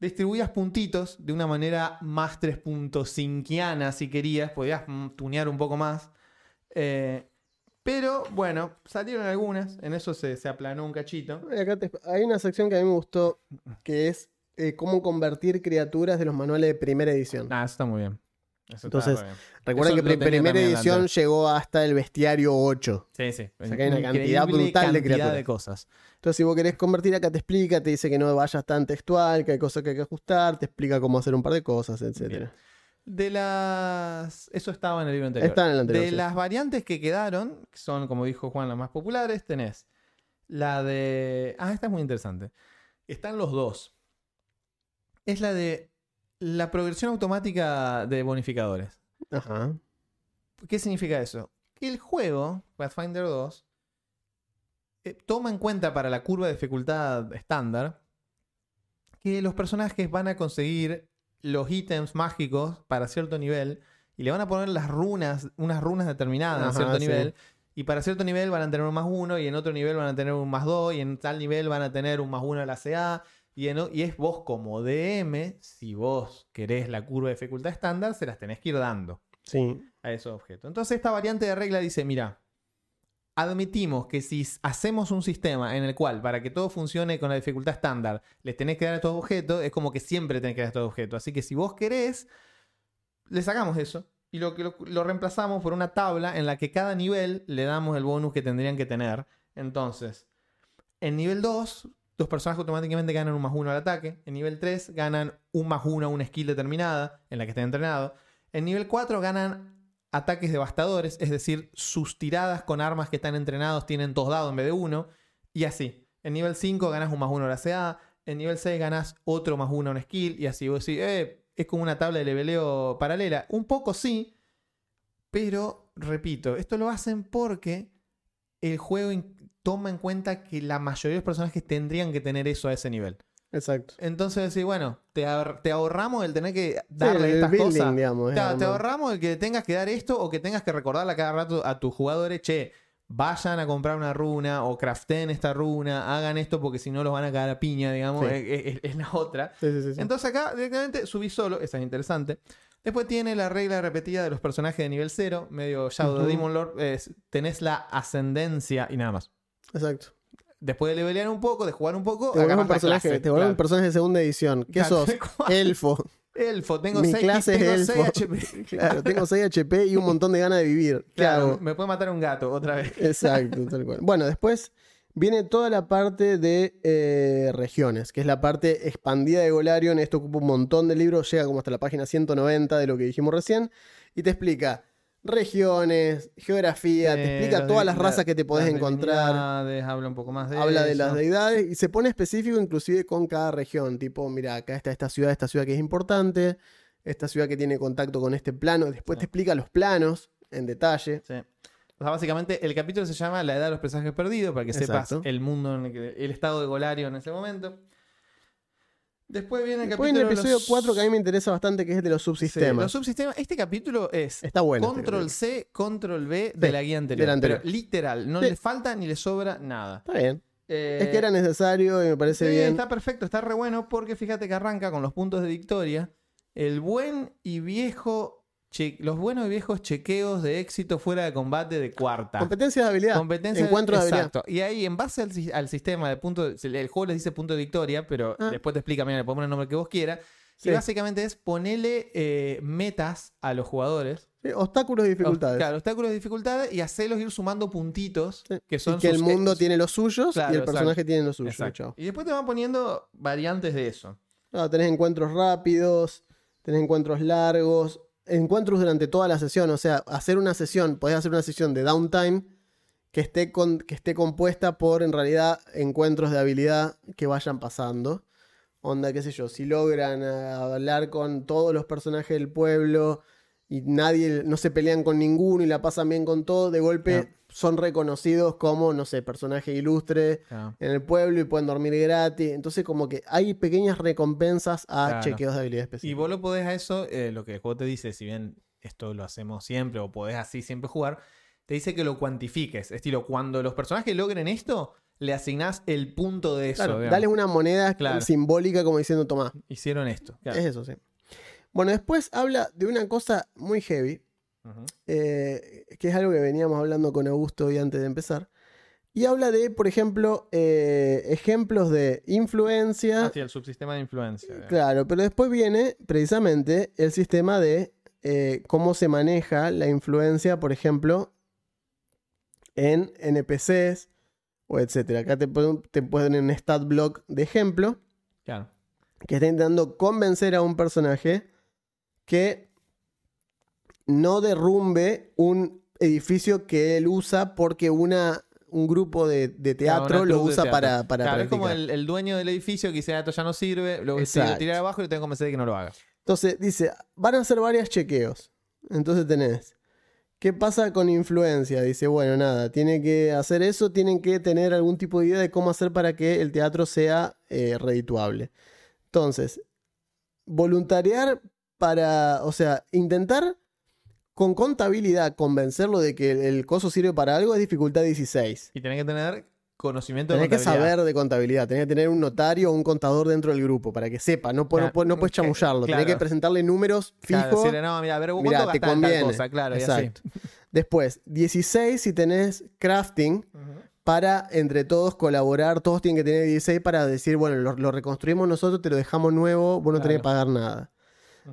distribuías puntitos de una manera más 3.5 si querías, podías mm, tunear un poco más. Eh, pero bueno, salieron algunas, en eso se, se aplanó un cachito. Acá te- hay una sección que a mí me gustó, que es eh, cómo convertir criaturas de los manuales de primera edición. Ah, eso está muy bien. Eso Entonces, bien. Recuerden eso que primera edición llegó hasta el bestiario 8. Sí, sí. O sea que hay una cantidad brutal de cantidad criaturas. de cosas. Entonces, si vos querés convertir, acá te explica, te dice que no vayas tan textual, que hay cosas que hay que ajustar, te explica cómo hacer un par de cosas, etcétera. De las. Eso estaba en el libro anterior. Está en el anterior, De sí. las variantes que quedaron, que son, como dijo Juan, las más populares, tenés la de. Ah, esta es muy interesante. Están los dos. Es la de la progresión automática de bonificadores. Ajá. ¿Qué significa eso? Que el juego, Pathfinder 2, eh, toma en cuenta para la curva de dificultad estándar que los personajes van a conseguir los ítems mágicos para cierto nivel y le van a poner las runas, unas runas determinadas a Ajá, cierto sí. nivel. Y para cierto nivel van a tener un más uno, y en otro nivel van a tener un más dos, y en tal nivel van a tener un más uno a la CA. Y, en y es vos como DM, si vos querés la curva de dificultad estándar, se las tenés que ir dando Sí. a esos objetos. Entonces esta variante de regla dice, mira, admitimos que si hacemos un sistema en el cual para que todo funcione con la dificultad estándar les tenés que dar estos objetos, es como que siempre tenés que dar estos objetos. Así que si vos querés, le sacamos eso y lo, lo, lo reemplazamos por una tabla en la que cada nivel le damos el bonus que tendrían que tener. Entonces, en nivel 2, los personajes automáticamente ganan un más uno al ataque. En nivel 3 ganan un más uno a una skill determinada en la que estén entrenados. En nivel 4 ganan ataques devastadores, es decir, sus tiradas con armas que están entrenados tienen dos dados en vez de uno. Y así. En nivel 5 ganas un más uno a la CA. En nivel 6 ganas otro más uno a una skill. Y así vos decís, eh, es como una tabla de leveleo paralela. Un poco sí. Pero, repito, esto lo hacen porque el juego toma en cuenta que la mayoría de los personajes tendrían que tener eso a ese nivel. Exacto. Entonces decís, bueno, te, ahor- te ahorramos el tener que Sí, darle estas building, cosas. digamos. Te, ahorramos el que tengas que dar esto o que tengas que recordarle a cada rato a tus jugadores, che, vayan a comprar una runa o craften esta runa, hagan esto porque si no los van a cagar a piña, digamos, Sí. es, es- es la otra. Sí, sí, sí, sí. Entonces acá directamente subí solo, esa es interesante. Después tiene la regla repetida de los personajes de nivel 0, medio Shadow. Demon Lord, es, tenés la ascendencia y nada más. Exacto. Después de levelear un poco, de jugar un poco, Te vuelves un personaje, clase, te vuelves un personaje de segunda edición. ¿Qué sos? Elfo. Elfo, tengo Mi 6 clase es elfo. HP. Claro, tengo 6 HP y un montón de ganas de vivir. ¿Qué Claro, me puede matar un gato otra vez. Exacto, tal cual. Bueno, después viene toda la parte de eh, regiones, que es la parte expandida de Golarion. Esto ocupa un montón de libros, llega como hasta la página 190 de lo que dijimos recién, y te explica regiones, geografía, te explica todas las razas la- que te podés las encontrar. habla un poco más de Habla de las deidades y se pone específico inclusive con cada región. Tipo, mira, acá está esta ciudad, esta ciudad que es importante, esta ciudad que tiene contacto con este plano. Después Sí. te explica los planos en detalle. Sí. O sea, básicamente el capítulo se llama La edad de los presagios perdidos, para que sepas el mundo, en el, que- el estado de Golario en ese momento. Después viene el Después viene capítulo el de episodio los- 4 que a mí me interesa bastante, que es de los Sí, subsistemas. los subsistemas. Este capítulo es Está bueno. este Control. C, Control B de Sí, la guía anterior. Pero literal, no Sí. le falta ni le sobra nada. Está bien. Eh, es que era necesario y me parece bien. Está perfecto, está re bueno porque fíjate que arranca con los puntos de victoria. El buen y viejo. Che- los buenos y viejos chequeos de éxito fuera de combate de cuarta. Competencias de habilidad. Encuentros de habilidad. Exacto. Y ahí, en base al, si- al sistema de punto. El juego les dice punto de victoria, pero Ah. después te explica, mira, le el nombre que vos quieras. Sí. Y básicamente es ponerle eh, metas a los jugadores. Sí, obstáculos y dificultades. Claro, obstáculos de dificultades y hacerlos ir sumando puntitos Sí. que son y que el mundo tiene los suyos Claro, y el personaje exacto. tiene los suyos. Y después te van poniendo variantes de eso. Claro, tenés encuentros rápidos, tenés encuentros largos, encuentros durante toda la sesión. O sea, hacer una sesión, podés hacer una sesión de downtime que esté, con, que esté compuesta por, en realidad, encuentros de habilidad que vayan pasando. Onda, qué sé yo, si logran eh, hablar con todos los personajes del pueblo y nadie, no se pelean con ninguno y la pasan bien con todo, de golpe. Son reconocidos como, no sé, personaje ilustre en el pueblo y pueden dormir gratis. Entonces, como que hay pequeñas recompensas a Claro. chequeos de habilidad Y específica. vos lo podés a eso, eh, lo que el juego te dice, si bien esto lo hacemos siempre o podés así siempre jugar, te dice que lo cuantifiques. Estilo, cuando los personajes logren esto, le asignás el punto de eso. Claro, dale una moneda simbólica como diciendo, tomá. Hicieron esto. Es eso, sí. Bueno, después habla de una cosa muy heavy, Eh, que es algo que veníamos hablando con Augusto hoy antes de empezar. Y habla de, por ejemplo, eh, ejemplos de influencia. Ah, sí, el subsistema de influencia. Claro, pero después viene precisamente el sistema de eh, cómo se maneja la influencia, por ejemplo, en NPCs o etcétera. Acá te, te ponen un stat block de ejemplo Claro. que está intentando convencer a un personaje que no derrumbe un edificio que él usa porque una, un grupo de, de teatro lo usa teatro. para, para Claro, es como el, el dueño del edificio que dice, "Ah, esto ya no sirve, lo Exacto. tira abajo y lo tengo que convencer de que no lo haga. Entonces dice, van a hacer varios chequeos. Entonces tenés, ¿qué pasa con influencia? Dice, bueno, nada, tiene que hacer eso, tienen que tener algún tipo de idea de cómo hacer para que el teatro sea eh, redituable. Entonces, voluntariar para, o sea, intentar con contabilidad convencerlo de que el, el coso sirve para algo es dificultad 16. Y tenés que tener conocimiento de Tenés que contabilidad. saber de contabilidad, tenés que tener un notario o un contador dentro del grupo para que sepa, no, puedes que- chamullarlo, tenés claro. que presentarle números fijos. Claro, decirle, no, mira, a ver, ¿cuánto Mirá, te tal conviene. cosa? Claro, y así. Exacto. Después, 16 si tenés crafting para entre todos colaborar, todos tienen que tener 16 para decir, bueno, lo, lo reconstruimos nosotros, te lo dejamos nuevo, vos no tenés que pagar nada.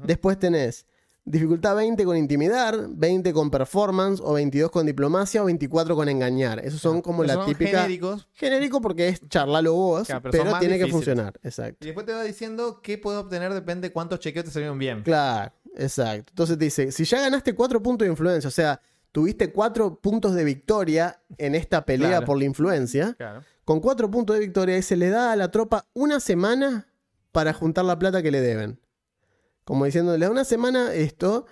Después tenés dificultad 20 con intimidar, 20 con performance, o 22 con diplomacia, o 24 con engañar. Esos son como Esos la son típica... genéricos. Genérico porque es charlalo vos, Claro, pero pero, tiene que funcionar. Exacto. Y después te va diciendo qué puedo obtener, depende de cuántos chequeos te salieron bien. Claro, exacto. Entonces te dice, si ya ganaste 4 puntos de influencia, o sea, tuviste 4 puntos de victoria en esta pelea Claro. por la influencia, Claro. con 4 puntos de victoria y se le da a la tropa una semana para juntar la plata que le deben. Como diciendo, le da una semana esto,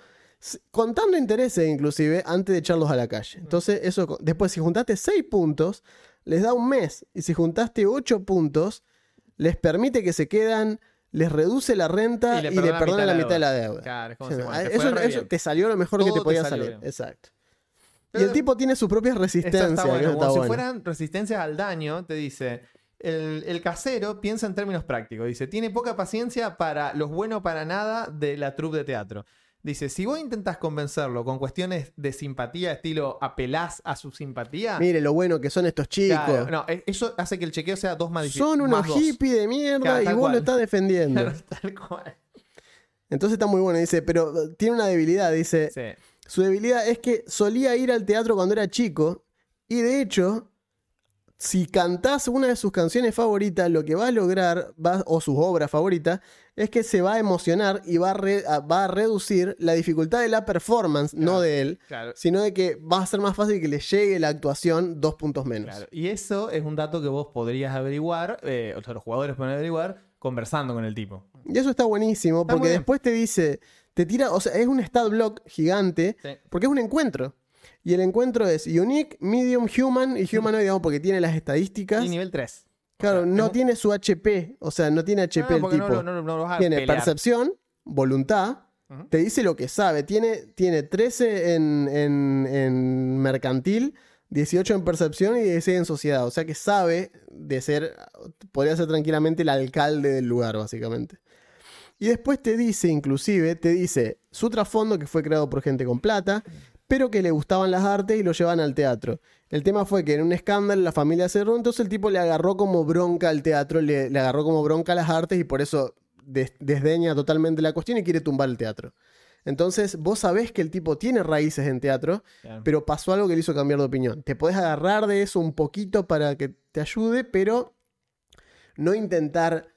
contando intereses inclusive, antes de echarlos a la calle. Entonces, eso, después si juntaste 6 puntos, les da un mes. Y si juntaste 8 puntos, les permite que se quedan, les reduce la renta y le, perdona la mitad de la deuda. Claro, es como Sí, si, bueno, te eso, eso te salió lo mejor que Todo te te podía salir. bien. Exacto. Y el tipo tiene sus propias Eso resistencias. bueno. eso Como si fueran resistencias al daño, te dice. El, el casero piensa en términos prácticos. Dice, tiene poca paciencia para los buenos para nada de la troupe de teatro. Dice, si vos intentás convencerlo con cuestiones de simpatía, estilo apelás a su simpatía, Mire lo bueno que son estos chicos. claro, no, e- eso hace que el chequeo sea dos más difícil. son unos hippies de mierda Claro, y vos cual. lo estás defendiendo. Claro, tal cual. Entonces está muy bueno. Dice, pero eh, tiene una debilidad. Dice, Sí. su debilidad es que solía ir al teatro cuando era chico y de hecho, si cantás una de sus canciones favoritas, lo que va a lograr, va- o sus obras favoritas, es que se va a emocionar y va a, re- a- va a reducir la dificultad de la performance, no de él, Claro, sino de que va a ser más fácil que le llegue la actuación dos puntos menos. claro. Y eso es un dato que vos podrías averiguar, eh, o sea, los jugadores pueden averiguar conversando con el tipo. Y eso está buenísimo, Está porque después te dice, te tira, o sea, es un stat block gigante, Sí. porque es un encuentro. Y el encuentro es Unique, Medium, Human y Humanoid, digamos, porque tiene las estadísticas. Y nivel 3. Claro, o sea, no es tiene su HP, o sea, no tiene HP el tipo. Ah, No, no, no, no lo vas a tiene pelear. percepción, voluntad, te dice lo que sabe. Tiene, tiene 13 en, en- en mercantil, 18 en percepción y 16 en sociedad. O sea que sabe de ser, podría ser tranquilamente el alcalde del lugar, básicamente. Y después te dice, inclusive, te dice su trasfondo que fue creado por gente con plata, pero que le gustaban las artes y lo llevan al teatro. El tema fue que en un escándalo la familia cerró, entonces el tipo le agarró como bronca al teatro, le, le agarró como bronca a las artes y por eso des- desdeña totalmente la cuestión y quiere tumbar el teatro. Entonces vos sabés que el tipo tiene raíces en teatro, Claro. pero pasó algo que le hizo cambiar de opinión. Te podés agarrar de eso un poquito para que te ayude, pero no intentar,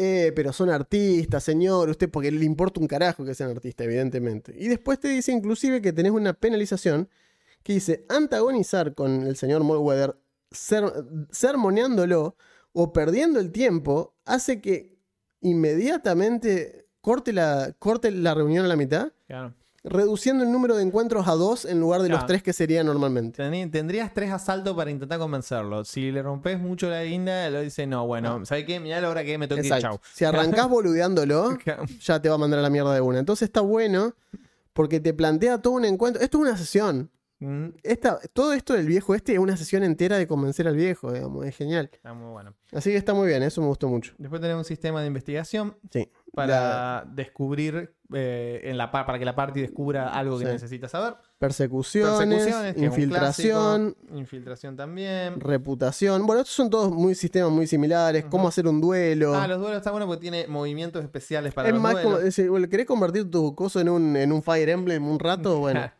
eh, pero son artistas, señor, usted, porque le importa un carajo que sean artistas, evidentemente. Y después te dice inclusive que tenés una penalización que dice antagonizar con el señor Molweather, ser, sermoneándolo o perdiendo el tiempo, hace que inmediatamente corte la, corte la reunión a la mitad, Claro. Reduciendo el número de encuentros a dos en lugar de los tres que sería normalmente. Tendrías tres asaltos para intentar convencerlo. Si le rompes mucho la guinda, lo dice, no, bueno, ¿sabes qué? Mirá la hora que me toque ir, chau. Si arrancás boludeándolo, ya te va a mandar a la mierda de una. Entonces está bueno porque te plantea todo un encuentro. Esto es una sesión. Mm, Esta, todo esto del viejo este es una sesión entera de convencer al viejo, digamos. Es genial. Está muy bueno. Así que está muy bien, eso me gustó mucho. Después tenemos un sistema de investigación Sí. para descubrir, eh, en la, pa- para que la party descubra algo que Sí. necesita saber. Persecuciones, infiltración, clásico. Infiltración también. reputación. Bueno, estos son todos muy sistemas muy similares. Cómo hacer un duelo. Ah, los duelos está bueno porque tiene movimientos especiales para es los más duelos. como, es- bueno, ¿querés convertir tu coso en un, en un Fire Emblem un rato? Bueno.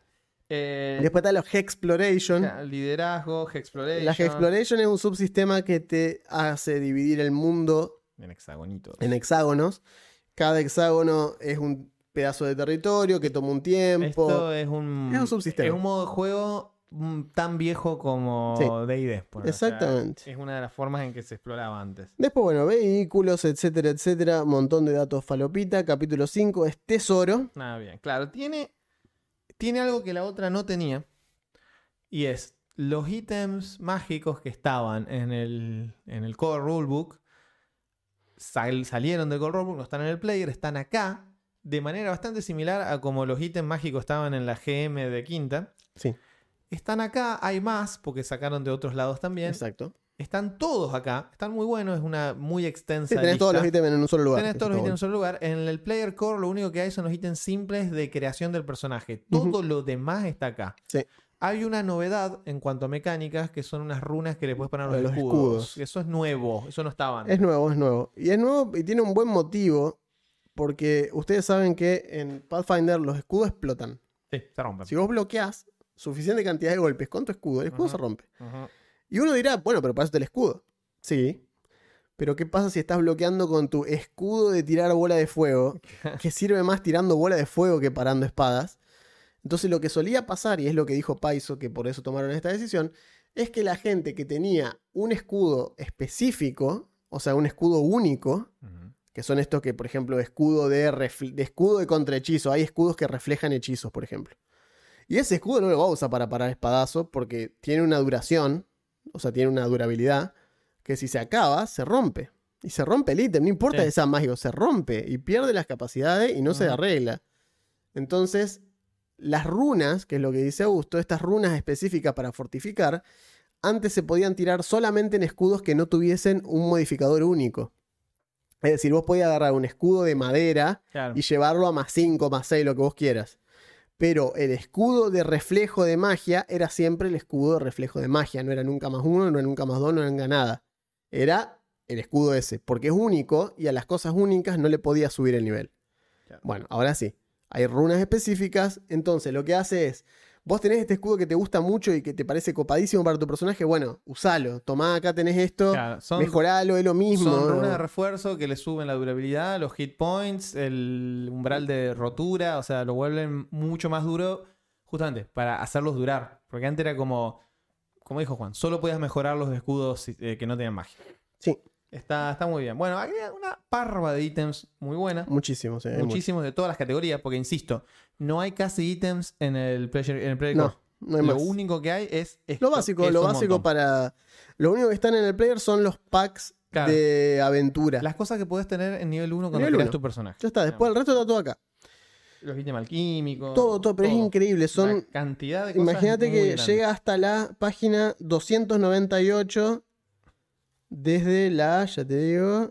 Eh, Después está los Hexploration. liderazgo, Hexploration. La Hexploration es un subsistema que te hace dividir el mundo En hexagonito. en hexágonos. Cada hexágono es un pedazo de territorio que toma un tiempo. Esto es un, Es un subsistema. Es un modo de juego mm, tan viejo como Sí. D&D. O sea, Exactamente. es una de las formas en que se exploraba antes. Después, bueno, vehículos, etcétera, etcétera. Montón de datos falopita. Capítulo 5 es tesoro. Nada bien. Claro, tiene, tiene algo que la otra no tenía. Y es los ítems mágicos que estaban en el, en el Core Rulebook. sal- salieron del Core Rulebook, no están en el player, están acá. De manera bastante similar a como los ítems mágicos estaban en la GM de quinta. Sí, Están acá, hay más, porque sacaron de otros lados también. exacto. Están todos acá, están muy buenos, es una muy extensa. Sí, tenés lista. todos los ítems en un solo lugar. Tenés todos los ítems en un solo lugar. En el Player Core lo único que hay son los ítems simples de creación del personaje. Todo lo demás está acá. Sí. Hay una novedad en cuanto a mecánicas que son unas runas que le puedes poner a los, Los escudos. escudos. Eso es nuevo, eso no estaba. Es nuevo, es nuevo. Y es nuevo y tiene un buen motivo. Porque ustedes saben que en Pathfinder los escudos explotan. Sí, se rompen. Si vos bloqueás suficiente cantidad de golpes con tu escudo, el escudo se rompe. Y uno dirá, bueno, pero para eso está el escudo. Sí. Pero ¿qué pasa si estás bloqueando con tu escudo de tirar bola de fuego? Que sirve más tirando bola de fuego que parando espadas. Entonces lo que solía pasar, y es lo que dijo Paiso, que por eso tomaron esta decisión, es que la gente que tenía un escudo específico, o sea, un escudo único, que son estos que, por ejemplo, escudo de, de escudo de contrahechizo. Hay escudos que reflejan hechizos, por ejemplo. Y ese escudo no lo va a usar para parar espadazos porque tiene una duración, o sea, tiene una durabilidad, que si se acaba, se rompe. Y se rompe el ítem, no importa Sí. que sea mágico, se rompe y pierde las capacidades y no se arregla. Entonces, las runas, que es lo que dice Augusto, estas runas específicas para fortificar, antes se podían tirar solamente en escudos que no tuviesen un modificador único. Es decir, vos podías agarrar un escudo de madera Claro. y llevarlo a más 5, más 6, lo que vos quieras. Pero el escudo de reflejo de magia era siempre el escudo de reflejo de magia. No era nunca más uno, no era nunca más dos, no era nunca nada. Era el escudo ese, porque es único y a las cosas únicas no le podía subir el nivel. Claro. Bueno, ahora sí. Hay runas específicas, entonces lo que hace es, vos tenés este escudo que te gusta mucho y que te parece copadísimo para tu personaje, bueno, usalo, tomá, acá tenés esto, Claro, son, mejoralo, es lo mismo. son runas de refuerzo que le suben la durabilidad, los hit points, el umbral de rotura, o sea, lo vuelven mucho más duro justamente para hacerlos durar. Porque antes era como, como dijo Juan, solo podías mejorar los escudos eh, que no tenían magia. Sí, Está, está muy bien. Bueno, hay una parva de ítems muy buena. muchísimo, sí, hay mucho. Muchísimos de todas las categorías, porque insisto, no hay casi ítems en el Pleasure, en el Player No, no hay Lo más. único que hay es esto, Lo básico, lo básico para. Lo único que están en el player son los packs Claro. de aventura. Las cosas que puedes tener en nivel 1 cuando Nivel creas uno. tu personaje. Ya está, después el resto está todo acá. Los ítems alquímicos. Todo, todo, pero es increíble. Una Son. cantidad de cosas. Imagínate que llega hasta la página 298. Desde la, ya te digo.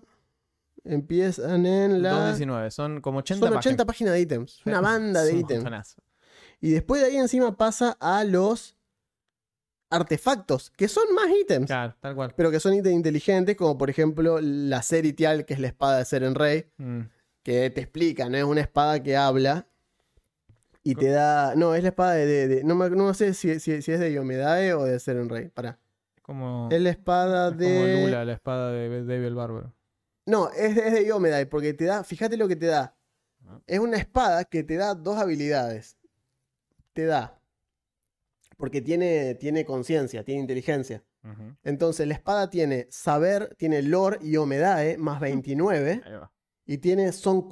Empiezan en la. 219, son como 80 Son 80 páginas de ítems. Una banda de ítems. Y después de ahí encima pasa a los artefactos, que son más ítems. Claro, tal cual. Pero que son ítems inteligentes, como por ejemplo la Seritial, que es la espada de Seren Rey. Mm. que te explica, no es una espada que habla y te da. No, es la espada de. de- de- no, me- no sé si, si- si es de Yomedae o de Seren Rey. Pará. Es como, Es la espada es como de. Lula, la espada de David el Bárbaro. No, es, de- es de porque te da. Fíjate lo que te da. Ah. Es una espada que te da dos habilidades. Te da. Porque tiene, tiene conciencia, tiene inteligencia. Entonces la espada tiene saber, tiene lore y Yomedae más 29. Ahí va. Y tiene Son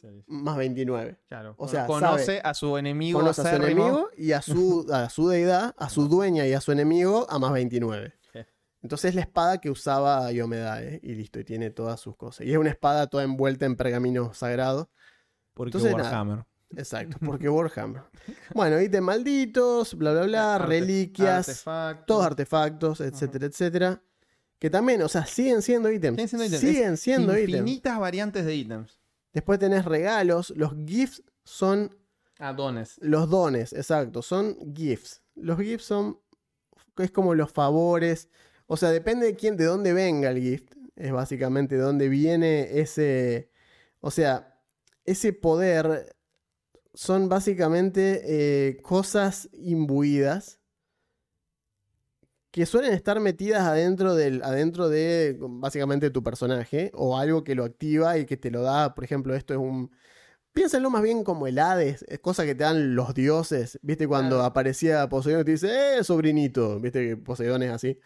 Sí, sí. más 29. Claro. O sea, conoce sabe- a su enemigo. Conoce a su enemigo y a su, a su deidad, a su dueña y a su enemigo a más 29. Entonces es la espada que usaba Yomedae y listo, y tiene todas sus cosas. Y es una espada toda envuelta en pergamino sagrado. Porque Entonces, nada. Warhammer. Exacto, porque Warhammer. Bueno, ítems malditos, bla, bla, bla, Arte- reliquias, artefactos. todos artefactos, etcétera, etcétera. Que también, o sea, siguen siendo ítems. Siguen siendo ítems. Siguen siendo ítems. Infinitas variantes de ítems. Después tenés regalos. Los gifts son Ah, dones. Los dones, exacto, son gifts. Los gifts son es como los favores, o sea, depende de quién de dónde venga el gift, es básicamente de dónde viene ese, o sea, ese poder son básicamente eh, cosas imbuidas que suelen estar metidas adentro del adentro de básicamente tu personaje o algo que lo activa y que te lo da, por ejemplo, esto es un Piénsenlo más bien como el Hades, es cosa que te dan los dioses. ¿Viste cuando Claro. aparecía Poseidón y te dice, eh, sobrinito? ¿Viste que Poseidón es así?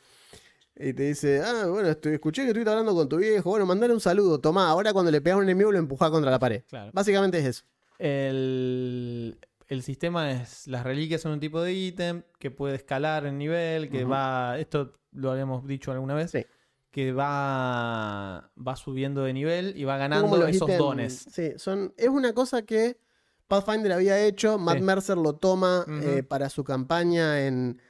Y te dice, ah, bueno, estoy- escuché que estuviste hablando con tu viejo. Bueno, mandale un saludo. Tomá, ahora cuando le pegas a un enemigo lo empujás contra la pared. Claro. Básicamente es eso. El, el sistema es. Las reliquias son un tipo de ítem que puede escalar en nivel, que Ujú. va. Esto lo habíamos dicho alguna vez. Sí. Que va. Va subiendo de nivel y va Son ganando como los esos ítems- dones. Sí, son, es una cosa que Pathfinder había hecho. Matt Sí. Mercer lo toma Ujú. eh, para su campaña en.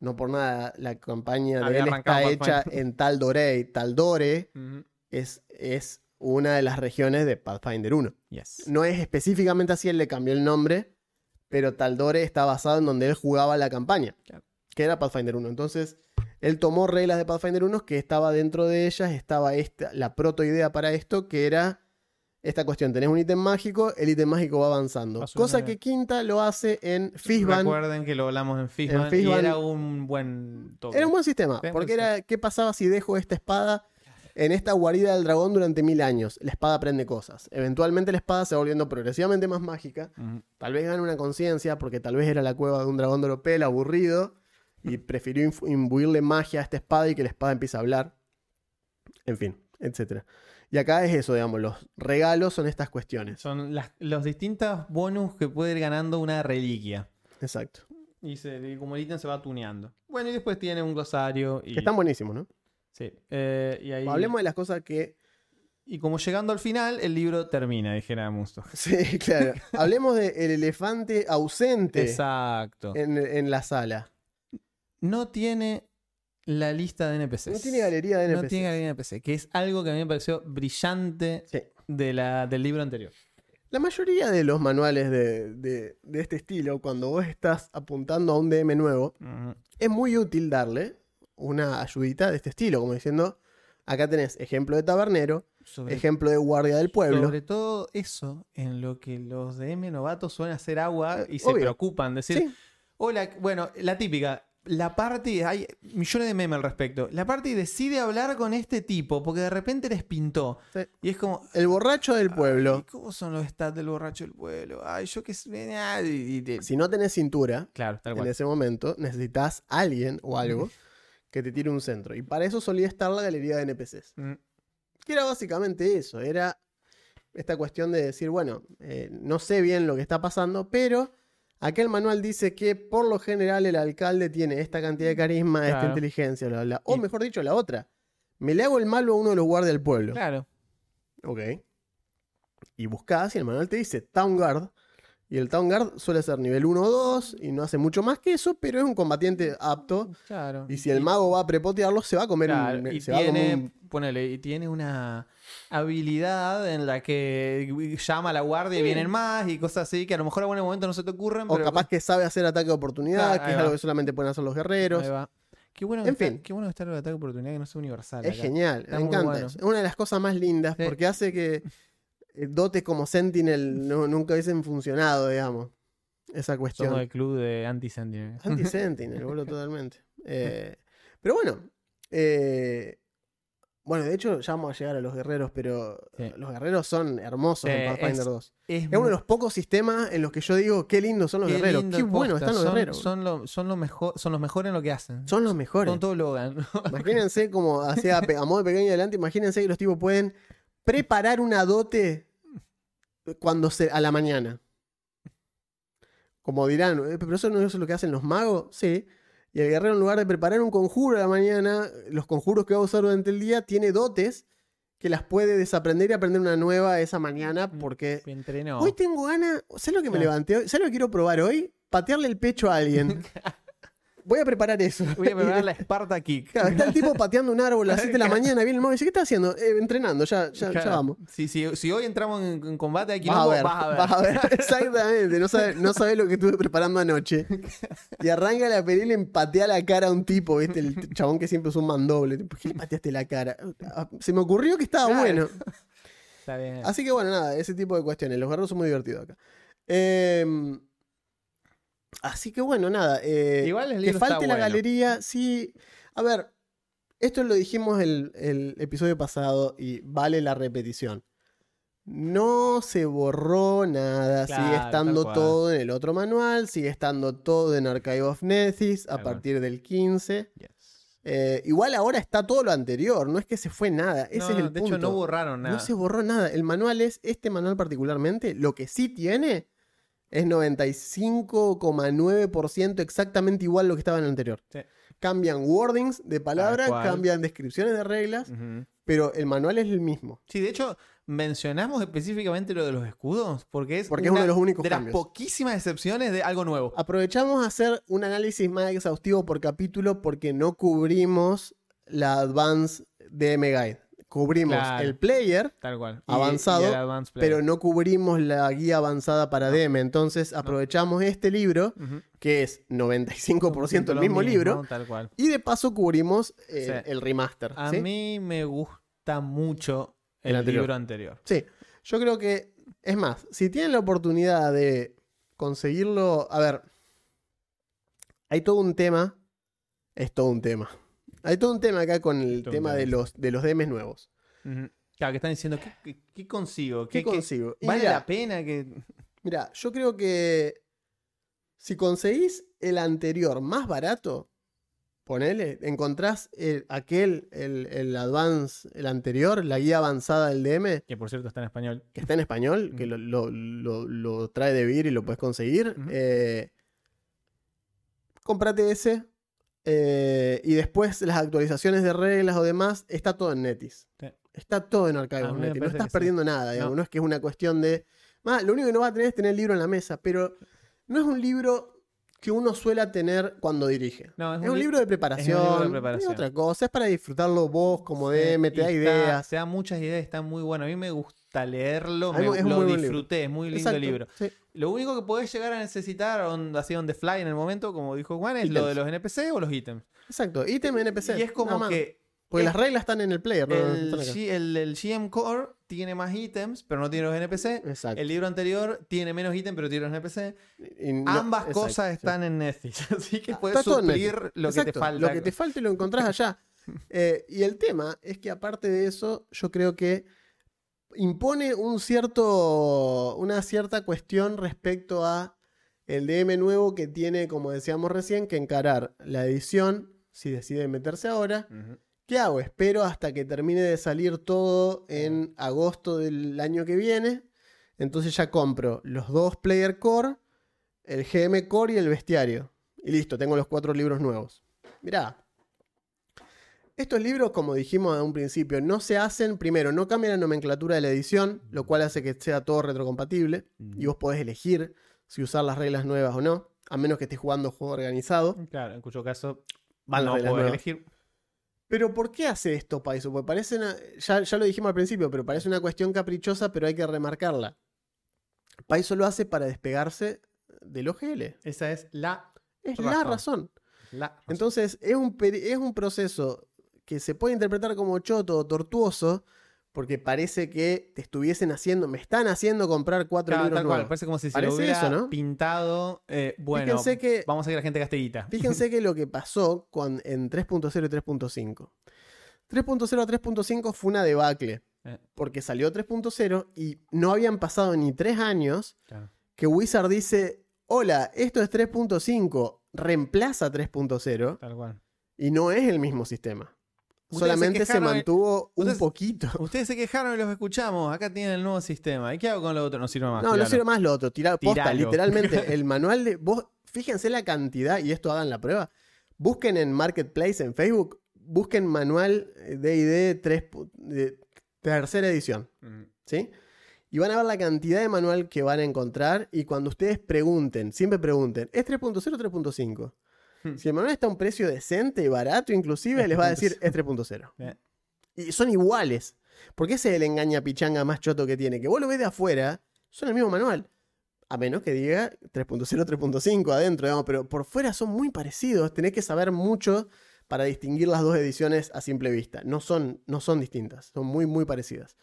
No por nada, la campaña de él está hecha en Taldore. Taldore Ujú. es, es una de las regiones de Pathfinder 1. Yes. No es específicamente así, él le cambió el nombre, pero Taldore está basado en donde él jugaba la campaña, que era Pathfinder 1. Entonces, él tomó reglas de Pathfinder 1 que estaba dentro de ellas, estaba esta, la protoidea para esto, que era esta cuestión. Tenés un ítem mágico, el ítem mágico va avanzando. Cosa que Quinta lo hace en Fishban. Recuerden que lo hablamos en Fishban- y era un buen toque. Era un buen sistema, porque era, ¿qué pasaba si dejo esta espada en esta guarida del dragón durante mil años? La espada aprende cosas. Eventualmente la espada se va volviendo progresivamente más mágica. Tal vez gane una conciencia, porque tal vez era la cueva de un dragón de Oropel aburrido y prefirió imbuirle magia a esta espada y que la espada empiece a hablar. En fin, etc. Y acá es eso, digamos, los regalos son estas cuestiones. Son las, los distintos bonus que puede ir ganando una reliquia. Exacto. Y, se, como el ítem se va tuneando. Bueno, y después tiene un glosario. Y, Que están buenísimos, ¿no? Sí. eh, y ahí. Hablemos de las cosas que Y como llegando al final, el libro termina, dijera Musto. Sí, claro. Hablemos del elefante ausente Exacto. en, en la sala. No tiene la lista de NPCs. No tiene galería de NPCs. No tiene galería de NPC, que es algo que a mí me pareció brillante Sí. de la, del libro anterior. La mayoría de los manuales de, de- de este estilo, cuando vos estás apuntando a un DM nuevo, es muy útil darle una ayudita de este estilo, como diciendo, acá tenés ejemplo de tabernero, Sobre, ejemplo de guardia del pueblo. sobre todo eso en lo que los DM novatos suelen hacer agua y se preocupan. Decir, Sí, hola, bueno, la típica. La party, hay millones de memes al respecto. La party decide hablar con este tipo porque de repente les pintó. Sí. Y es como, el borracho del pueblo. ¿Cómo son los stats del borracho del pueblo? Ay, yo que sé. ah, Si no tenés cintura, Claro, tal en ese momento necesitas alguien o algo que te tire un centro. Y para eso solía estar la galería de NPCs. Mm, Que era básicamente eso, era esta cuestión de decir, bueno, eh, no sé bien lo que está pasando, pero aquel manual dice que por lo general el alcalde tiene esta cantidad de carisma, esta inteligencia, bla, bla. O Y- mejor dicho, la otra. Me le hago el malo a uno de los guardias del pueblo. Claro. Ok. Y buscás y el manual te dice Town Guard. Y el Town Guard suele ser nivel 1 o 2 y no hace mucho más que eso, pero es un combatiente apto. Claro. Y si el mago va a prepotearlo, se va a comer Claro, un. y se va a comer un- ponele, y tiene una habilidad en la que llama a la guardia y vienen más y cosas así que a lo mejor a buen momento no se te ocurren. O pero capaz que sabe hacer ataque de oportunidad, que es va. algo que solamente pueden hacer los guerreros. Ahí va. Qué bueno, En que está- fin. qué bueno que está el ataque de oportunidad que no sea universal. Es acá. genial, Está me encanta. bueno. Es una de las cosas más lindas Sí. porque hace que eh, dotes como Sentinel no- nunca hubiesen funcionado, digamos. Esa cuestión. Somos el club de anti-sentinel. Anti-Sentinel, boludo, totalmente. Eh, pero bueno, eh, bueno, de hecho ya vamos a llegar a los guerreros, pero Sí. los guerreros son hermosos Sí, en Pathfinder es- 2. Es, Es uno de los pocos sistemas en los que yo digo, qué lindos son los qué guerreros, qué buenos están los son, guerreros. Son lo, son, lo mejor, son los mejores en lo que hacen. Son los mejores. Son todo Logan. Imagínense como hacía pe- a modo de pequeño adelante, imagínense que los tipos pueden preparar una dote cuando se, a la mañana. Como dirán, "Eh, pero eso no es lo que hacen los magos, sí. Y el guerrero en lugar de preparar un conjuro a la mañana, los conjuros que va a usar durante el día, tiene dotes que las puede desaprender y aprender una nueva esa mañana porque... Entrenó. Hoy tengo ganas, ¿sabes lo que me levanté hoy? ¿Sabes lo que quiero probar hoy? Patearle el pecho a alguien. Voy a preparar eso. Voy a preparar la Sparta Kick. Claro, está el tipo pateando un árbol a las 7 de la mañana, viene el móvil y dice, ¿qué está haciendo? "Eh, entrenando, ya, ya, ya vamos. Si, si, si hoy entramos en, en combate de Vas a ver, vas a ver. vas a ver. Exactamente, no sabes no sabe lo que estuve preparando anoche. Y arranca la pelea y le empatea la cara a un tipo, ¿viste? El chabón que siempre usa un mandoble. ¿Por qué le pateaste la cara? Ah, Se me ocurrió que estaba Claro. bueno. Está bien. Así que bueno, nada, ese tipo de cuestiones. Los guerreros son muy divertidos acá. Eh, así que bueno, nada. eh, Igual el que libro está falte la bueno. galería, sí. A ver, esto lo dijimos el, el episodio pasado y vale la repetición. No se borró nada, sigue Claro, estando tal cual. todo en el otro manual, sigue estando todo en Archive of Nethys a partir del 15. Yes. Eh, igual ahora está todo lo anterior, no es que se fue nada, ese No, es el de punto. hecho, no borraron nada. No se borró nada. El manual es, este manual particularmente, lo que sí tiene es 95,9% exactamente igual a lo que estaba en el anterior. Sí. Cambian wordings de palabra, cual. cambian descripciones de reglas, pero el manual es el mismo. Sí, de hecho, mencionamos específicamente lo de los escudos porque es, Porque es uno de los únicos de cambios. las poquísimas excepciones de algo nuevo. Aprovechamos a hacer un análisis más exhaustivo por capítulo porque no cubrimos la Advanced DM Guide. Cubrimos Claro. el player, Tal cual. Avanzado, Player. pero no cubrimos la guía avanzada para DM. Entonces aprovechamos este libro, que es 95% el mismo, libro, Tal cual. y de paso cubrimos eh, el remaster. A ¿sí? mí me gusta mucho El el, anterior. libro anterior. Sí, yo creo que, es más, si tienen la oportunidad de conseguirlo, a ver, hay todo un tema, es todo un tema. Hay todo un tema acá con el tema de los, de los DMs nuevos. Claro, que están diciendo, ¿qué, qué- qué consigo? ¿Qué, ¿Qué, qué- consigo? ¿Vale la pena que...? Mira, yo creo que si conseguís el anterior más barato, ponele, encontrás el- aquel, el, el advance, el anterior, la guía avanzada del DM, Que por cierto está en español. que está en español, que Mm. lo, lo- lo- lo trae de Vir y lo puedes conseguir. Eh, cómprate ese. Eh, y después las actualizaciones de reglas o demás, está todo en Netis. Sí. Está todo en Archive A of mí me Netty. No estás sí. perdiendo nada, digamos. No. No. es que es una cuestión de. Más, lo único que no vas a tener es tener el libro en la mesa, pero no es un libro que uno suele tener cuando dirige. No, es, un li- libro de preparación. libro de Es otra cosa. Es para disfrutarlo vos como Sí, DM, te da está- ideas. Te da muchas ideas, está muy bueno. A mí me gusta leerlo, me- es lo disfruté, es muy lindo Exacto, el libro. sí. Lo único que podés llegar a necesitar, on- así on the fly en el momento, como dijo Juan, es lo de los NPC o los ítems. Exacto. Ítem NPC. y es como que Porque es- las reglas están en el player, ¿no? el. G- el- el GM Core tiene más ítems, pero no tiene los NPC. Exacto. El libro anterior tiene menos ítems, pero tiene los NPC. Y Ambas cosas están en Netflix, así que puedes suplir lo que te falta. Lo que te falta y lo encontrás allá. Eh, y el tema es que aparte de eso, yo creo que impone un cierto, una cierta cuestión respecto a el DM nuevo que tiene, como decíamos recién, que encarar la edición, si decide meterse ahora. ¿Qué hago? Espero hasta que termine de salir todo en agosto del año que viene. Entonces ya compro los dos Player Core, el GM Core y el bestiario. Y listo, tengo los cuatro libros nuevos. Mirá. Estos libros, como dijimos a un principio, no se hacen, primero, no cambian la nomenclatura de la edición, lo cual hace que sea todo retrocompatible. Y vos podés elegir si usar las reglas nuevas o no, a menos que estés jugando juego organizado. Claro, en cuyo caso Van las reglas nuevas. elegir. Pero ¿por qué hace esto Paiso? Porque parece una, ya, ya lo dijimos al principio, pero parece una cuestión caprichosa, pero hay que remarcarla. Paiso lo hace para despegarse del OGL. Esa es la Es la Razón. razón. La razón. Entonces, es un, es un proceso que se puede interpretar como choto o tortuoso, porque parece que te estuviesen haciendo, me están haciendo comprar cuatro Claro, libros tal cual, nuevos. parece como si se Parece lo hubiera eso, ¿no? pintado. eh, bueno, Fíjense que vamos a que la gente gaste guita. Fíjense que lo que pasó con, en 3.0 y 3.5. 3.0 a 3.5 fue una debacle. Eh. Porque salió 3.0 y no habían pasado ni tres años Claro. que Wizard dice, hola, esto es 3.5, reemplaza 3.0 Tal cual. y no es el mismo sistema. Se Solamente se, mantuvo un ustedes- poquito. Ustedes se quejaron y los escuchamos. Acá tienen el nuevo sistema. ¿Y qué hago con lo otro? No sirve más. No, no sirve más lo otro. Tirar posta, Tiralo. literalmente. El manual de. Vos, fíjense la cantidad, y esto hagan la prueba. Busquen en Marketplace, en Facebook, busquen manual DD 3 de tercera edición. ¿Sí? Y van a ver la cantidad de manual que van a encontrar. Y cuando ustedes pregunten, siempre pregunten, ¿es 3.0 o 3.5? Si el manual está a un precio decente, barato inclusive, Es les va a decir 3.0. es 3.0. Bien. Y son iguales. Porque ese es el engaña pichanga más choto que tiene. Que vos lo ves de afuera, son el mismo manual. A menos que diga 3.0, 3.5 adentro, digamos. Pero por fuera son muy parecidos. Tenés que saber mucho para distinguir las dos ediciones a simple vista. No son, no son distintas. Son muy, muy parecidas.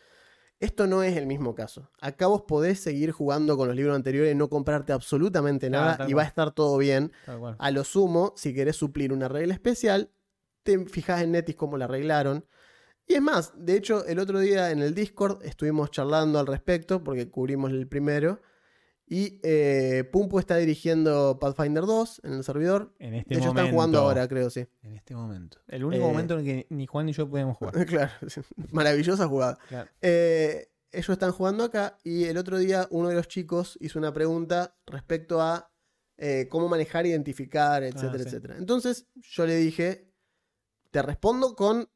Esto no es el mismo caso. Acá vos podés seguir jugando con los libros anteriores y no comprarte absolutamente nada y va a estar todo bien. A lo sumo, si querés suplir una regla especial, te fijas en Netis cómo la arreglaron. Y es más, de hecho, el otro día en el Discord estuvimos charlando al respecto, porque cubrimos el primero. Y eh, Pumpu está dirigiendo Pathfinder 2 en el servidor. En este hecho, momento. están jugando ahora, creo, sí. En este momento. El único Eh, momento en el que ni Juan ni yo podemos jugar. claro, maravillosa jugada. Claro. Eh, ellos están jugando acá y el otro día uno de los chicos hizo una pregunta respecto a eh, cómo manejar, identificar, etcétera, sí. etcétera. Entonces yo le dije, te respondo con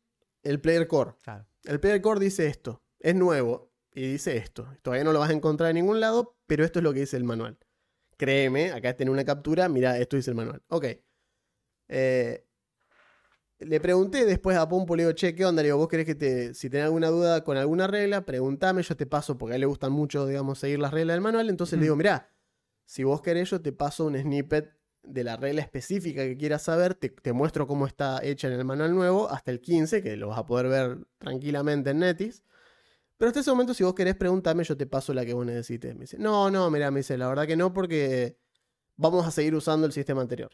el Player Core. Claro. El Player Core dice esto, es nuevo y dice esto. Todavía no lo vas a encontrar en ningún lado, pero esto es lo que dice el manual. Créeme, acá tiene una captura, mira, esto dice el manual. Ok. Eh, le pregunté después a Pumpo, le digo, che, ¿qué onda? Le digo, vos querés que te, si tenés alguna duda con alguna regla, preguntame, yo te paso, porque a él le gustan mucho, digamos, seguir las reglas del manual. Entonces le digo, mirá, si vos querés, yo te paso un snippet de la regla específica que quieras saber, te, te muestro cómo está hecha en el manual nuevo, hasta el 15, que lo vas a poder ver tranquilamente en Netis. Pero hasta ese momento, si vos querés preguntarme, yo te paso la que vos necesites. Me dice, no, no, mira, me dice, la verdad que no, porque vamos a seguir usando el sistema anterior.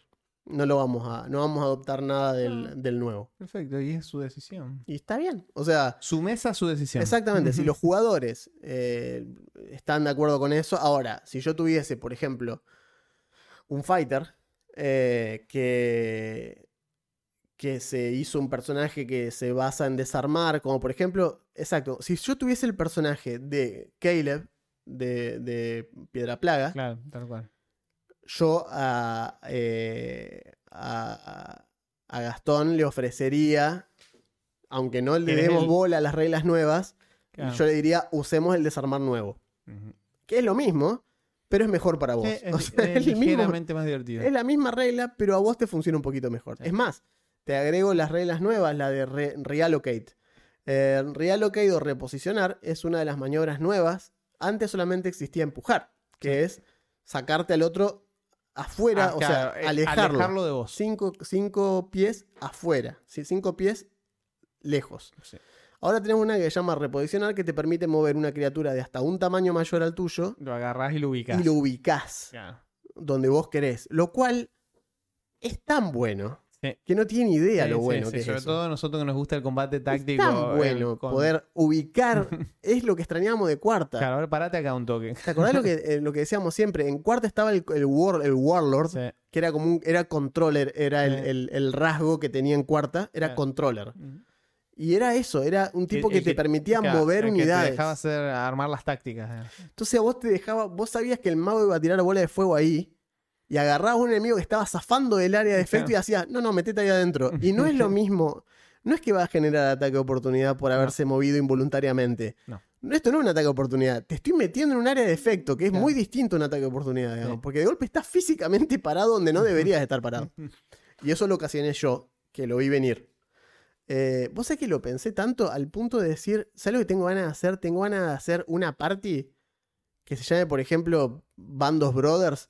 No lo vamos a, no vamos a adoptar nada Ah. del, del nuevo. Perfecto, y es su decisión. Y está bien. O sea, Su mesa, su decisión. exactamente, si los jugadores eh, están de acuerdo con eso. Ahora, si yo tuviese, por ejemplo, un fighter eh, que, que se hizo un personaje que se basa en desarmar, como por ejemplo, exacto, si yo tuviese el personaje de Caleb de, de Piedra Plaga, Claro, tal cual. yo a, eh, a, a Gastón le ofrecería aunque no le demos el- bola a las reglas nuevas, Claro. yo le diría usemos el desarmar nuevo. Que es lo mismo, pero es mejor para vos. Sí, es, O sea, es es el mismo- ligeramente más divertido. es la misma regla, pero a vos te funciona un poquito mejor. Sí. Es más, te agrego las reglas nuevas, la de re- reallocate. Eh, reallocate o reposicionar es una de las maniobras nuevas. Antes solamente existía empujar, que es sacarte al otro afuera, Ah, o sea, eh, alejarlo. alejarlo de vos. Cinco, cinco pies afuera, ¿sí? cinco pies lejos. Sí. Ahora tenemos una que se llama reposicionar, que te permite mover una criatura de hasta un tamaño mayor al tuyo Lo agarrás y lo ubicás. y lo ubicás Claro. donde vos querés. Lo cual es tan bueno Sí. que no tiene idea Sí, lo bueno sí, que es sobre eso. todo a nosotros que nos gusta el combate táctico. es tan el bueno con- poder ubicar. es lo que extrañábamos de cuarta. Claro, a ver, parate acá un toque. ¿Te acordás lo que, eh, lo que decíamos siempre? En cuarta estaba el, el, war- el Warlord, que era como un, era controller, era el, el- rasgo que tenía en cuarta, era controller. Y era eso, era un tipo que, te permitía claro, mover que unidades. Te dejaba hacer, armar las tácticas. eh. Entonces a vos te dejaba, vos sabías que el mago iba a tirar bola de fuego ahí y agarrabas a un enemigo que estaba zafando del área de efecto Claro. y hacías, no, no, metete ahí adentro. Y no es lo mismo, no es que va a generar ataque de oportunidad por haberse movido involuntariamente. No. Esto no es un ataque de oportunidad, te estoy metiendo en un área de efecto que es Claro. muy distinto a un ataque de oportunidad, digamos, Sí. porque de golpe estás físicamente parado donde no deberías estar parado. Y eso lo ocasioné yo, que lo vi venir. Eh, Vos sabés que lo pensé tanto al punto de decir, ¿sabes lo que tengo ganas de hacer? Tengo ganas de hacer una party que se llame, por ejemplo, Bandos Brothers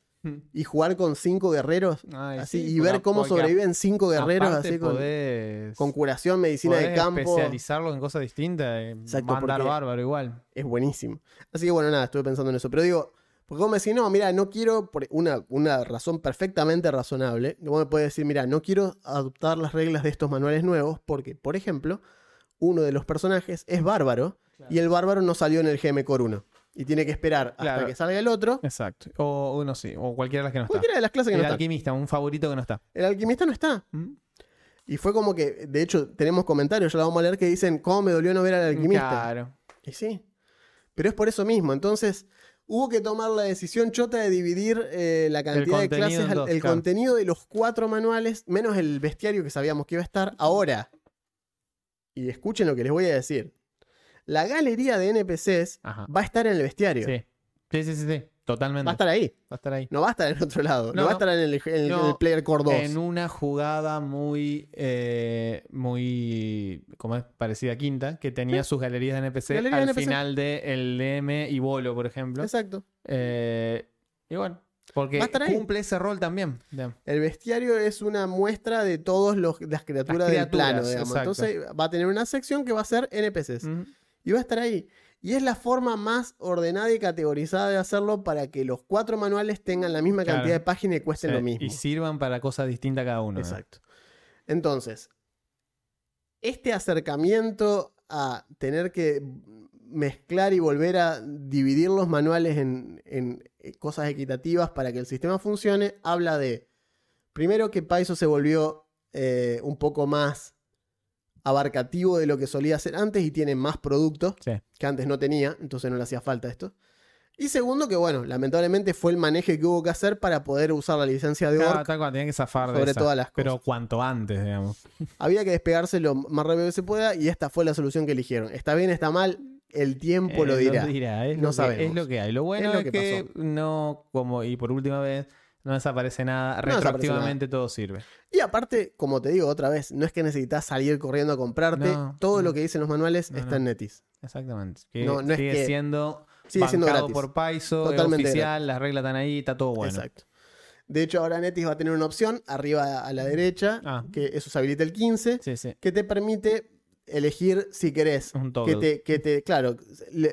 y jugar con cinco guerreros. Ay, así, sí, y ver cómo sobreviven cinco guerreros aparte así con, podés- con curación, medicina de campo. especializarlos en cosas distintas. eh, Exacto, va a andar porque- bárbaro igual. Es buenísimo. Así que bueno, nada, estuve pensando en eso. Pero digo, porque vos me decís, no, mira, no quiero, por una, una razón perfectamente razonable, vos me puedes decir, mira, no quiero adoptar las reglas de estos manuales nuevos porque, por ejemplo, uno de los personajes es bárbaro y el bárbaro no salió en el GM Core 1. Y tiene que esperar hasta Claro. que salga el otro. Exacto. O uno sí, o cualquiera de las que no está. Cualquiera de las clases que El no está. alquimista, un favorito que no está. El alquimista no está. ¿Mm? Y fue como que, de hecho, tenemos comentarios, ya lo vamos a leer, que dicen, ¿cómo me dolió no ver al alquimista? Claro. Y sí. Pero es por eso mismo. Entonces, hubo que tomar la decisión chota de dividir eh, la cantidad de contenido clases, en al- dos, el claro. contenido de los cuatro manuales, menos el bestiario que sabíamos que iba a estar. Ahora, y escuchen lo que les voy a decir. La galería de NPCs Ajá. va a estar en el bestiario. Sí. Sí, sí, sí, sí. Totalmente. Va a estar ahí. Va a estar ahí. No va a estar en otro lado. No, No, va a estar en el, en el- No, en el Player Core 2. En una jugada muy, eh, muy, como es parecida a Quinta, que tenía sus galerías de NPC Galería de al NPC. final de el DM y Bolo, por ejemplo. Exacto. Eh, y bueno, porque cumple ese rol también. El bestiario es una muestra de todas las criaturas del criaturas, plano, digamos. exacto. Entonces va a tener una sección que va a ser NPCs. Ujú. Y va a estar ahí. Y es la forma más ordenada y categorizada de hacerlo para que los cuatro manuales tengan la misma Claro. cantidad de páginas y cuesten lo mismo. Y sirvan para cosas distintas cada uno. ¿no? Exacto. Entonces, este acercamiento a tener que mezclar y volver a dividir los manuales en, en, eh, cosas equitativas para que el sistema funcione, habla de, primero que Paizo se volvió eh, un poco más abarcativo de lo que solía hacer antes y tiene más productos Sí. que antes no tenía, entonces no le hacía falta esto. Y segundo que, bueno, lamentablemente fue el manejo que hubo que hacer para poder usar la licencia de Claro, Orc. tal cual, tenía que zafar de sobre esa. todas las Pero cosas. cuanto antes, digamos. Había que despegarse lo más rápido que se pueda y esta fue la solución que eligieron. Está bien, está mal, el tiempo lo Eh, dirá. Es, No lo que, sabemos. es lo que hay. Lo bueno lo es, que que, no, como, y por última vez, no desaparece nada. desaparece Retroactivamente todo sirve. Y aparte, como te digo otra vez, no es que necesitas salir corriendo a comprarte. No, Todo no. lo que dicen los manuales No, está no. en Netis. Exactamente. Que No, no es sigue que- siendo Sigue siendo gratis. por Paizo, es Totalmente oficial, las reglas están ahí, está todo bueno. Exacto. De hecho, ahora Netis va a tener una opción arriba a la derecha, Ah. que eso se habilita el 15, Sí, sí. que te permite elegir si querés. Un Que toggle. te, que te, claro,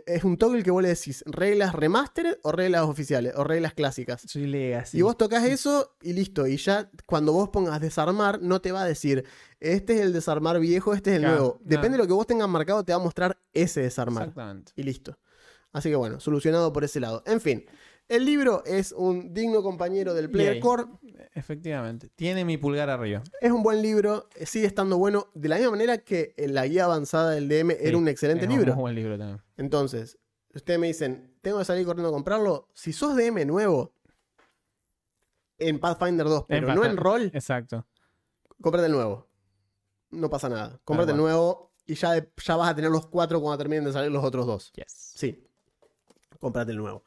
es un toggle que vos le decís reglas remastered o reglas oficiales o reglas clásicas. Soy legacy. Y vos tocas eso y listo. Y ya cuando vos pongas desarmar, no te va a decir, este es el desarmar viejo, este es el Claro, nuevo. Depende de lo que vos tengas marcado, te va a mostrar ese desarmar. Exactamente. Y listo. Así que bueno, solucionado por ese lado. En fin, el libro es un digno compañero del Player Yay. Core. Efectivamente. Tiene mi pulgar arriba. Es un buen libro, sigue estando bueno. De la misma manera que la guía avanzada del DM era un excelente es libro. Un buen libro también. Entonces, ustedes me dicen, tengo que salir corriendo a comprarlo. Si sos DM nuevo en Pathfinder 2, pero no en rol, Exacto. cómprate el nuevo. No pasa nada. Cómprate el nuevo. y ya, ya vas a tener los cuatro cuando terminen de salir los otros dos. Yes. Sí, cómprate el nuevo.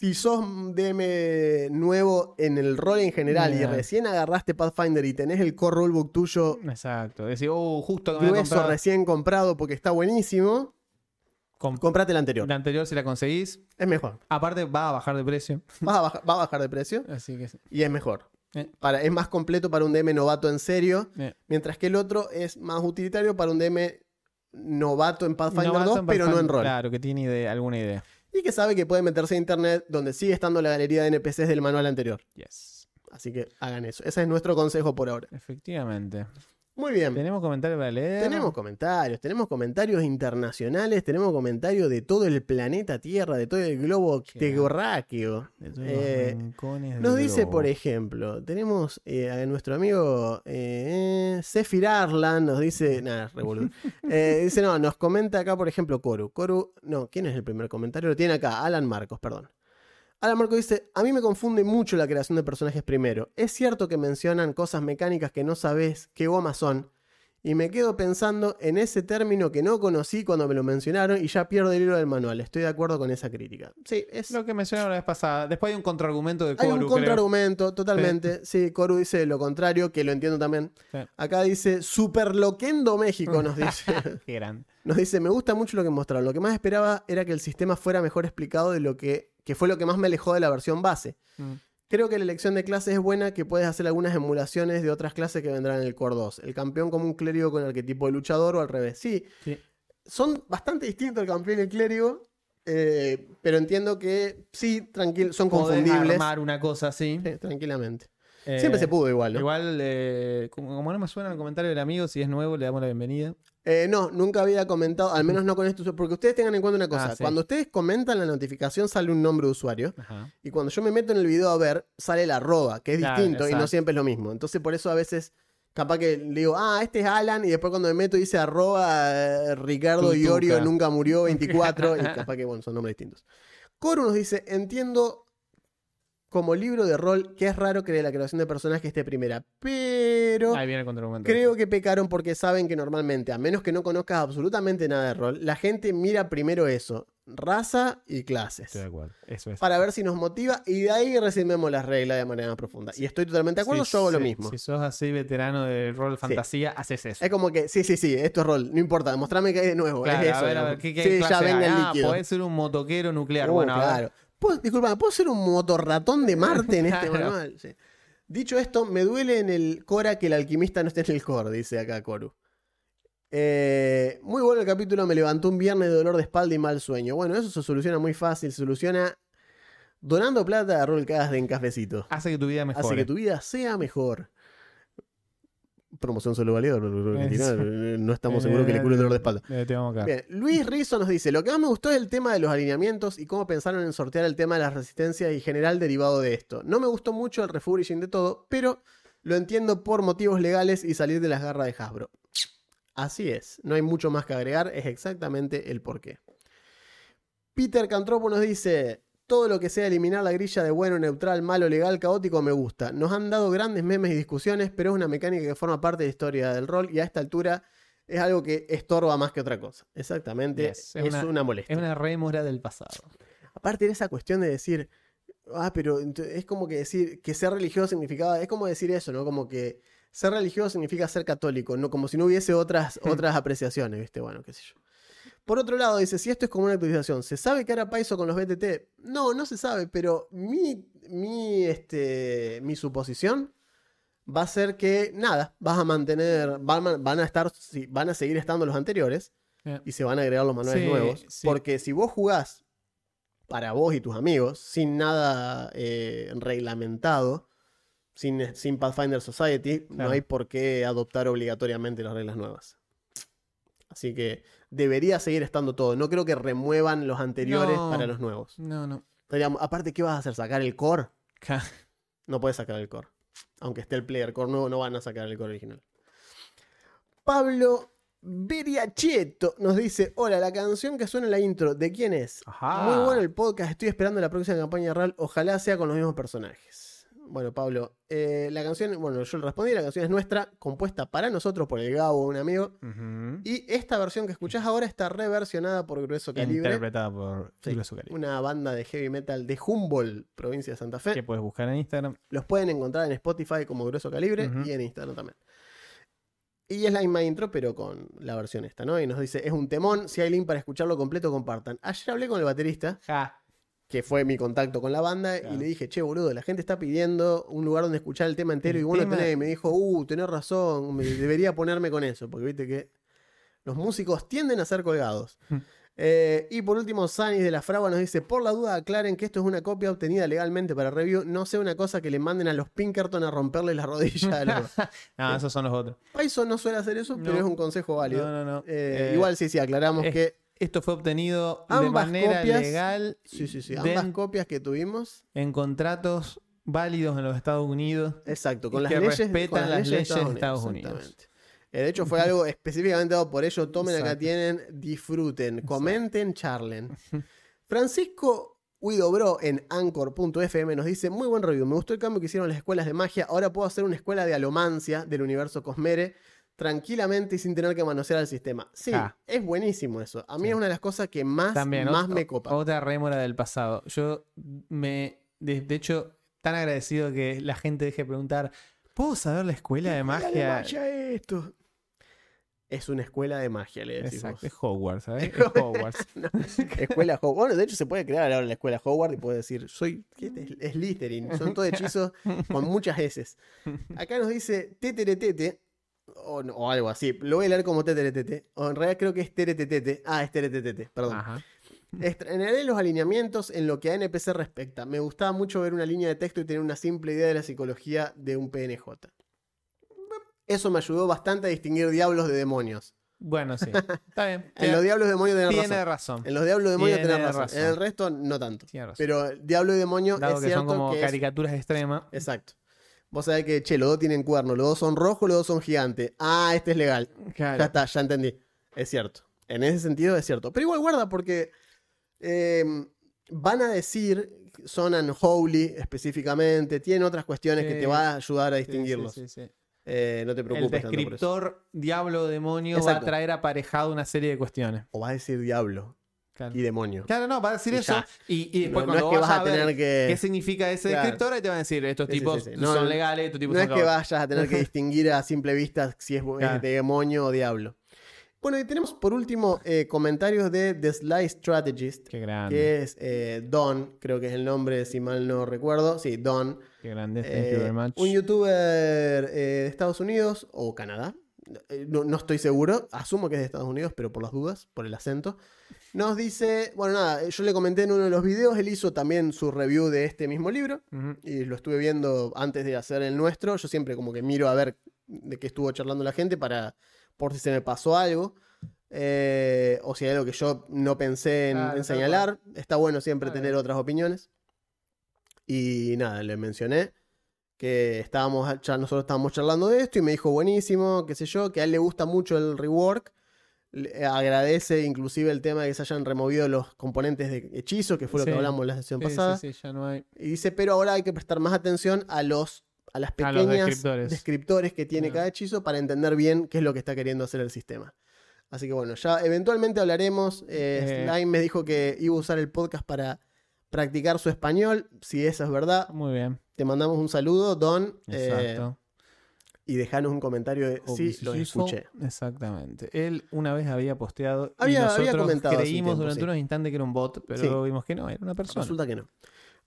Si sos DM nuevo en el rol en general y recién agarraste Pathfinder y tenés el core rulebook tuyo Exacto. Decir, oh, justo que grueso recién comprado porque está buenísimo, Com- comprate el anterior. La anterior, si la conseguís, Es mejor. aparte va a bajar de precio. Vas a baja- va a bajar de precio Así que sí. y es mejor. Eh. Para, es más completo para un DM novato en serio, Eh. mientras que el otro es más utilitario para un DM novato en Pathfinder Novato 2, en pero no en rol. Claro, que tiene idea, alguna idea. Y que sabe que puede meterse a internet donde sigue estando la galería de NPCs del manual anterior. Yes. Así que hagan eso. Ese es nuestro consejo por ahora. Efectivamente. Muy bien. ¿Tenemos comentarios para leer? Tenemos comentarios, tenemos comentarios internacionales, tenemos comentarios de todo el planeta Tierra, de todo el globo terráqueo. Eh, Nos dice, globo. por ejemplo, tenemos eh, a nuestro amigo eh, Arlan, nos dice, nada. Eh, dice, no, nos comenta acá, por ejemplo, Coru. Coru, no, ¿quién es el primer comentario? Lo tiene acá, Alan Marcos, perdón. Alan Marcos dice, a mí me confunde mucho la creación de personajes primero. Es cierto que mencionan cosas mecánicas que no sabes qué gomas son. Y me quedo pensando en ese término que no conocí cuando me lo mencionaron y ya pierdo el hilo del manual. Estoy de acuerdo con esa crítica. Sí, es, Lo que mencionaron la vez pasada. Después hay un contraargumento de hay Koru, un contraargumento, totalmente. Sí. Coru dice lo contrario, que lo entiendo también. Sí. Acá dice, Super Loquendo México, nos dice. Qué grande. nos dice, me gusta mucho lo que mostraron. Lo que más esperaba era que el sistema fuera mejor explicado de lo que, que fue lo que más me alejó de la versión base. Mm. Creo que la elección de clases es buena, que puedes hacer algunas emulaciones de otras clases que vendrán en el Core 2. El campeón como un clérigo con arquetipo de luchador o al revés. Sí, Sí. son bastante distintos el campeón y el clérigo, eh, pero entiendo que sí, tranquilo, son Podés confundibles. armar una cosa así. Sí, tranquilamente. Eh, Siempre se pudo igual, ¿no? Igual, eh, como, como no me suena el comentario del amigo, si es nuevo, le damos la bienvenida. Eh, no, nunca había comentado, al menos no con esto, porque ustedes tengan en cuenta una cosa. Ah, sí. Cuando ustedes comentan la notificación sale un nombre de usuario. Ajá. Y cuando yo me meto en el video a ver, sale la arroba, que es Claro, distinto y no exacto. siempre es lo mismo. Entonces por eso a veces capaz que le digo, ah, este es Alan, y después cuando me meto dice arroba eh, Ricardo. Iorio nunca murió 24, y capaz que bueno, son nombres distintos. Coru nos dice, entiendo como libro de rol que es raro que la creación de personajes esté primera, pero... Ahí viene el. Creo que pecaron porque saben que normalmente, a menos que no conozcas absolutamente nada de rol, la gente mira primero eso, raza y clases, Estoy de acuerdo. Eso es. para ver si nos motiva y de ahí recién vemos las reglas de manera más profunda. Y estoy totalmente de acuerdo, yo hago lo mismo. Si sos así veterano de rol fantasía, haces eso. Es como que, sí, sí, sí, esto es rol, no importa, mostrame que es nuevo, Claro, es eso. a ver, a ver. ¿qué, qué clase ya venga Ah, líquido. podés ser un motoquero nuclear. Oh, bueno, a ver. Claro. ¿Puedo- disculpa, ¿puedo ser un motorratón de Marte en este Claro. manual? Sí. Dicho esto, me duele en el Cora que el alquimista no esté en el core, dice acá Coru. Eh, muy bueno el capítulo, me levantó un viernes de dolor de espalda y mal sueño. Bueno, eso se soluciona muy fácil, se soluciona donando plata a rol que hagas de en cafecito. Hace que tu vida mejore. Hace que tu vida sea mejor. Promoción solo válida, no estamos seguros que le cure el dolor de espalda. Eh. Bien, Luis Rizzo nos dice, lo que más me gustó es el tema de los alineamientos y cómo pensaron en sortear el tema de las resistencias y general derivado de esto. No me gustó mucho el refurbishing de todo, pero lo entiendo por motivos legales y salir de las garras de Hasbro. Así es, no hay mucho más que agregar, es exactamente el porqué. Peter Cantropo nos dice, todo lo que sea eliminar la grilla de bueno, neutral, malo, legal, caótico me gusta. Nos han dado grandes memes y discusiones, pero es una mecánica que forma parte de la historia del rol y a esta altura es algo que estorba más que otra cosa. Exactamente, Yes, es, es una, una- molestia. Es una rémora del pasado. Aparte de esa cuestión de decir, ah, pero es como que decir que ser religioso significaba, es como decir eso, ¿no? Como que ser religioso significa ser católico, ¿no? Como si no hubiese otras, otras apreciaciones, ¿viste? Bueno, qué sé yo. Por otro lado, dice, si esto es como una actualización, ¿se sabe que hará Paiso con los BTT? No, no se sabe, pero mi, mi, este, mi suposición va a ser que, nada, vas a mantener, van, van a estar, van a seguir estando los anteriores Bien. y se van a agregar los manuales Sí, nuevos. sí. Porque si vos jugás para vos y tus amigos, sin nada eh, reglamentado, sin, sin Pathfinder Society, no Claro. hay por qué adoptar obligatoriamente las reglas nuevas. Así que debería seguir estando todo. No creo que remuevan los anteriores No. para los nuevos. No, no. Estaríamos- aparte, ¿qué vas a hacer? ¿Sacar el core? No puedes sacar el core. Aunque esté el player core nuevo, no van a sacar el core original. Pablo Beriacheto nos dice: Hola, la canción que suena en la intro, ¿de quién es? Ajá. Muy bueno el podcast, estoy esperando la próxima campaña real. Ojalá sea con los mismos personajes. Bueno, Pablo, eh, la canción, bueno, yo le respondí, la canción es nuestra, compuesta para nosotros por el Gabo, un amigo. Y esta versión que escuchás ahora está reversionada por Grueso Calibre, Interpretada por Sí, Grueso Calibre. una banda de heavy metal de Humboldt, provincia de Santa Fe. Que puedes buscar en Instagram. Los pueden encontrar en Spotify como Grueso Calibre y en Instagram también. Y es la misma intro, pero con la versión esta, ¿no? Y nos dice, es un temón, si hay link para escucharlo completo, compartan. Ayer hablé con el baterista, Ja. Que fue mi contacto con la banda, Claro. y le dije, che, boludo, la gente está pidiendo un lugar donde escuchar el tema entero El y bueno tema- tenés. Y me dijo, uh, tenés razón, me- debería ponerme con eso, porque viste que los músicos tienden a ser colgados. Hmm. Eh, y por último, Sanis de la Fragua nos dice: Por la duda, aclaren que esto es una copia obtenida legalmente para review. No sea una cosa que le manden a los Pinkerton a romperle la rodilla a los. No, esos son los otros. Python no suele hacer eso, pero es un consejo válido. No, no, no. Eh, Eh, igual sí, sí, aclaramos que. Esto fue obtenido de manera copias- legal Sí, sí, sí. de- Ambas copias que tuvimos. en contratos válidos en los Estados Unidos. Exacto, con las que leyes, respetan las leyes de Estados Estados Unidos. exactamente. Eh, De hecho, fue algo específicamente dado por ello. Tomen acá, tienen, disfruten, comenten, charlen. Francisco Huidobro en Anchor.fm nos dice: Muy buen review. Me gustó el cambio que hicieron las escuelas de magia. Ahora puedo hacer una escuela de alomancia del universo Cosmere tranquilamente y sin tener que manosear al sistema. Sí, Ah. es buenísimo eso. A mí Sí. es una de las cosas que más, También, más me copa. Otra rémora del pasado. Yo me. De, de hecho, tan agradecido que la gente deje de preguntar: ¿Puedo saber la escuela de magia? magia esto. Es una escuela de magia, le decimos. Exacto, es Hogwarts, ¿sabes? Es Es Hogwarts. Escuela Hogwarts. Bueno, de hecho se puede crear ahora la escuela Hogwarts y puede decir, soy ¿qué es? Slytherin. Son todos hechizos con muchas S. Acá nos dice teteretete. O, algo así. Lo voy a leer como teteretete. O en realidad creo que es teretetete. Ah, es teretetete. Perdón. Ajá. Estrenaré los alineamientos en lo que a NPC respecta. Me gustaba mucho ver una línea de texto y tener una simple idea de la psicología de un PNJ. Eso me ayudó bastante a distinguir diablos de demonios. Bueno, sí. Está bien. En los diablos de demonios tenés Tiene razón. razón. En los diablos de demonios tenés razón. razón. En el resto, no tanto. Tiene razón. Pero diablo y demonio Dado es que cierto son como que es- caricaturas extremas. Exacto. Vos sabés que, che, los dos tienen cuernos, los dos son rojos, los dos son gigantes. Ah, este es legal. Ya está, ya entendí. Es cierto. En ese sentido es cierto. Pero igual guarda porque eh, van a decir, son unholy específicamente, tienen otras cuestiones que te van a ayudar a distinguirlos. sí, sí. Eh, no te El preocupes tanto por eso. descriptor diablo o demonio va a traer aparejado una serie de cuestiones. O va a decir diablo Claro, y demonio. Claro, no, va a decir Y eso. Y, y después no, no es cuando que vas a ver tener que... qué significa ese Claro. descriptor, ahí te van a decir, estos sí, tipos sí, sí. No, son no- legales, estos tipos No es son que cabros. vayas a tener que distinguir a simple vista si es, es Claro. de demonio o diablo. Bueno, y tenemos por último eh, comentarios de The Sly Strategist, Qué grande, que es eh, Don, creo que es el nombre, si mal no recuerdo. Sí, Don. qué grande. Thank Eh, you very much. un youtuber de Estados Unidos o Canadá. No, no estoy seguro, asumo que es de Estados Unidos, pero por las dudas, por el acento. Nos dice, bueno, nada, yo le comenté en uno de los videos, él hizo también su review de este mismo libro y lo estuve viendo antes de hacer el nuestro. Yo siempre como que miro a ver de qué estuvo charlando la gente para por si se me pasó algo. eh, o si hay algo que yo no pensé en, señalar. Está bueno siempre tener bien. otras opiniones. Y nada, le mencioné que estábamos, nosotros estábamos charlando de esto y me dijo buenísimo, qué sé yo, que a él le gusta mucho el rework. Agradece inclusive el tema de que se hayan removido los componentes de hechizo, que fue lo Sí. que hablamos la sesión Sí, pasada. sí, sí, ya no hay. Y dice, pero ahora hay que prestar más atención a los a las A pequeñas descriptores. descriptores que tiene cada hechizo para entender bien qué es lo que está queriendo hacer el sistema. Así que bueno, ya eventualmente hablaremos. Eh, Eh. Slime me dijo que iba a usar el podcast para practicar su español. Si eso es verdad, Muy bien. te mandamos un saludo, Don. eh, Exacto. Y dejanos un comentario de sí, lo escuché. Exactamente. Él una vez había posteado Había- y había nosotros comentado hace un creímos tiempo, durante sí. unos instantes que era un bot, pero Sí. luego vimos que no, era una persona. Resulta que no.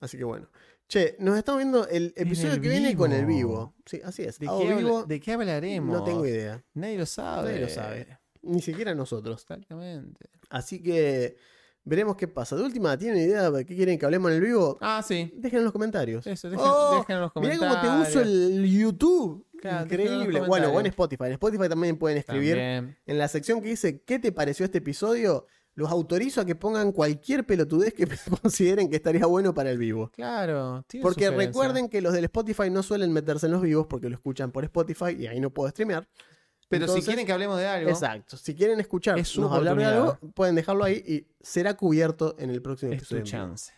Así que bueno. Che, nos estamos viendo el episodio el que viene con el vivo. Sí, así es. ¿De, qué vivo, de qué hablaremos? no tengo idea. Nadie lo sabe. Nadie lo sabe. Ni siquiera nosotros. Exactamente. Así que veremos qué pasa. De última, ¿tienen idea de qué quieren que hablemos en el vivo? Ah, sí. Dejen en los comentarios. Eso, dejen, Oh, dejen en los Mirá comentarios. cómo te uso el YouTube. Claro, Increíble. Bueno, o en Spotify. En Spotify también pueden escribir. También. En la sección que dice ¿Qué te pareció este episodio? Los autorizo a que pongan cualquier pelotudez que consideren que estaría bueno para el vivo. Claro. tiene Porque sugerencia. recuerden que los del Spotify no suelen meterse en los vivos porque lo escuchan por Spotify y ahí no puedo streamear. Pero Entonces- si quieren que hablemos de algo, Exacto. Si quieren escuchar Es su hablar de algo, pueden dejarlo ahí y será cubierto en el próximo es episodio. chance.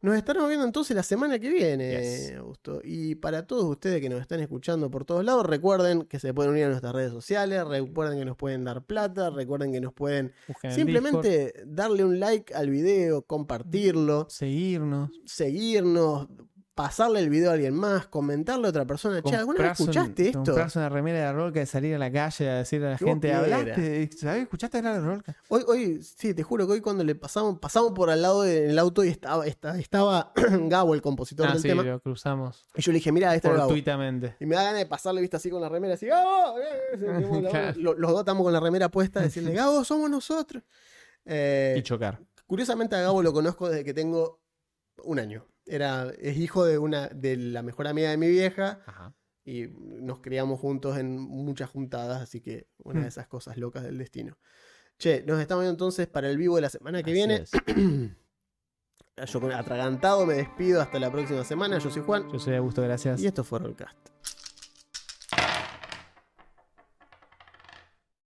Nos estaremos viendo entonces la semana que viene, Yes. Augusto. Y para todos ustedes que nos están escuchando por todos lados, recuerden que se pueden unir a nuestras redes sociales, recuerden que nos pueden dar plata, recuerden que nos pueden Busquen simplemente darle un like al video, compartirlo, seguirnos. seguirnos, pasarle el video a alguien más, comentarle a otra persona, che, ¿alguna vez comprarse un- escuchaste esto? Comprarse una remera de Rolka y salir a la calle a decirle a la gente. ¿hablaste? ¿Sabes? ¿Escuchaste hablar de Rolka? Hoy, hoy, sí, te juro que hoy cuando le pasamos, pasamos por al lado del auto y estaba, esta- estaba Gabo, el compositor Ah, del sí, tema. lo cruzamos Y yo le dije, mira, este fortuitamente. Y me da ganas de pasarle vista así con la remera, así, Gabo. eh, Claro. lo- Los dos estamos con la remera puesta, decirle, Gabo, somos nosotros. Eh, Y chocar. curiosamente a Gabo lo conozco desde que tengo un año. Era, es hijo de una, de la mejor amiga de mi vieja Ajá. y nos criamos juntos en muchas juntadas, así que una Hmm. de esas cosas locas del destino. Che, nos estamos viendo entonces para el vivo de la semana que viene. Yo con- atragantado me despido hasta la próxima semana. Yo soy Juan Yo soy Augusto, gracias. y esto fue Rollcast.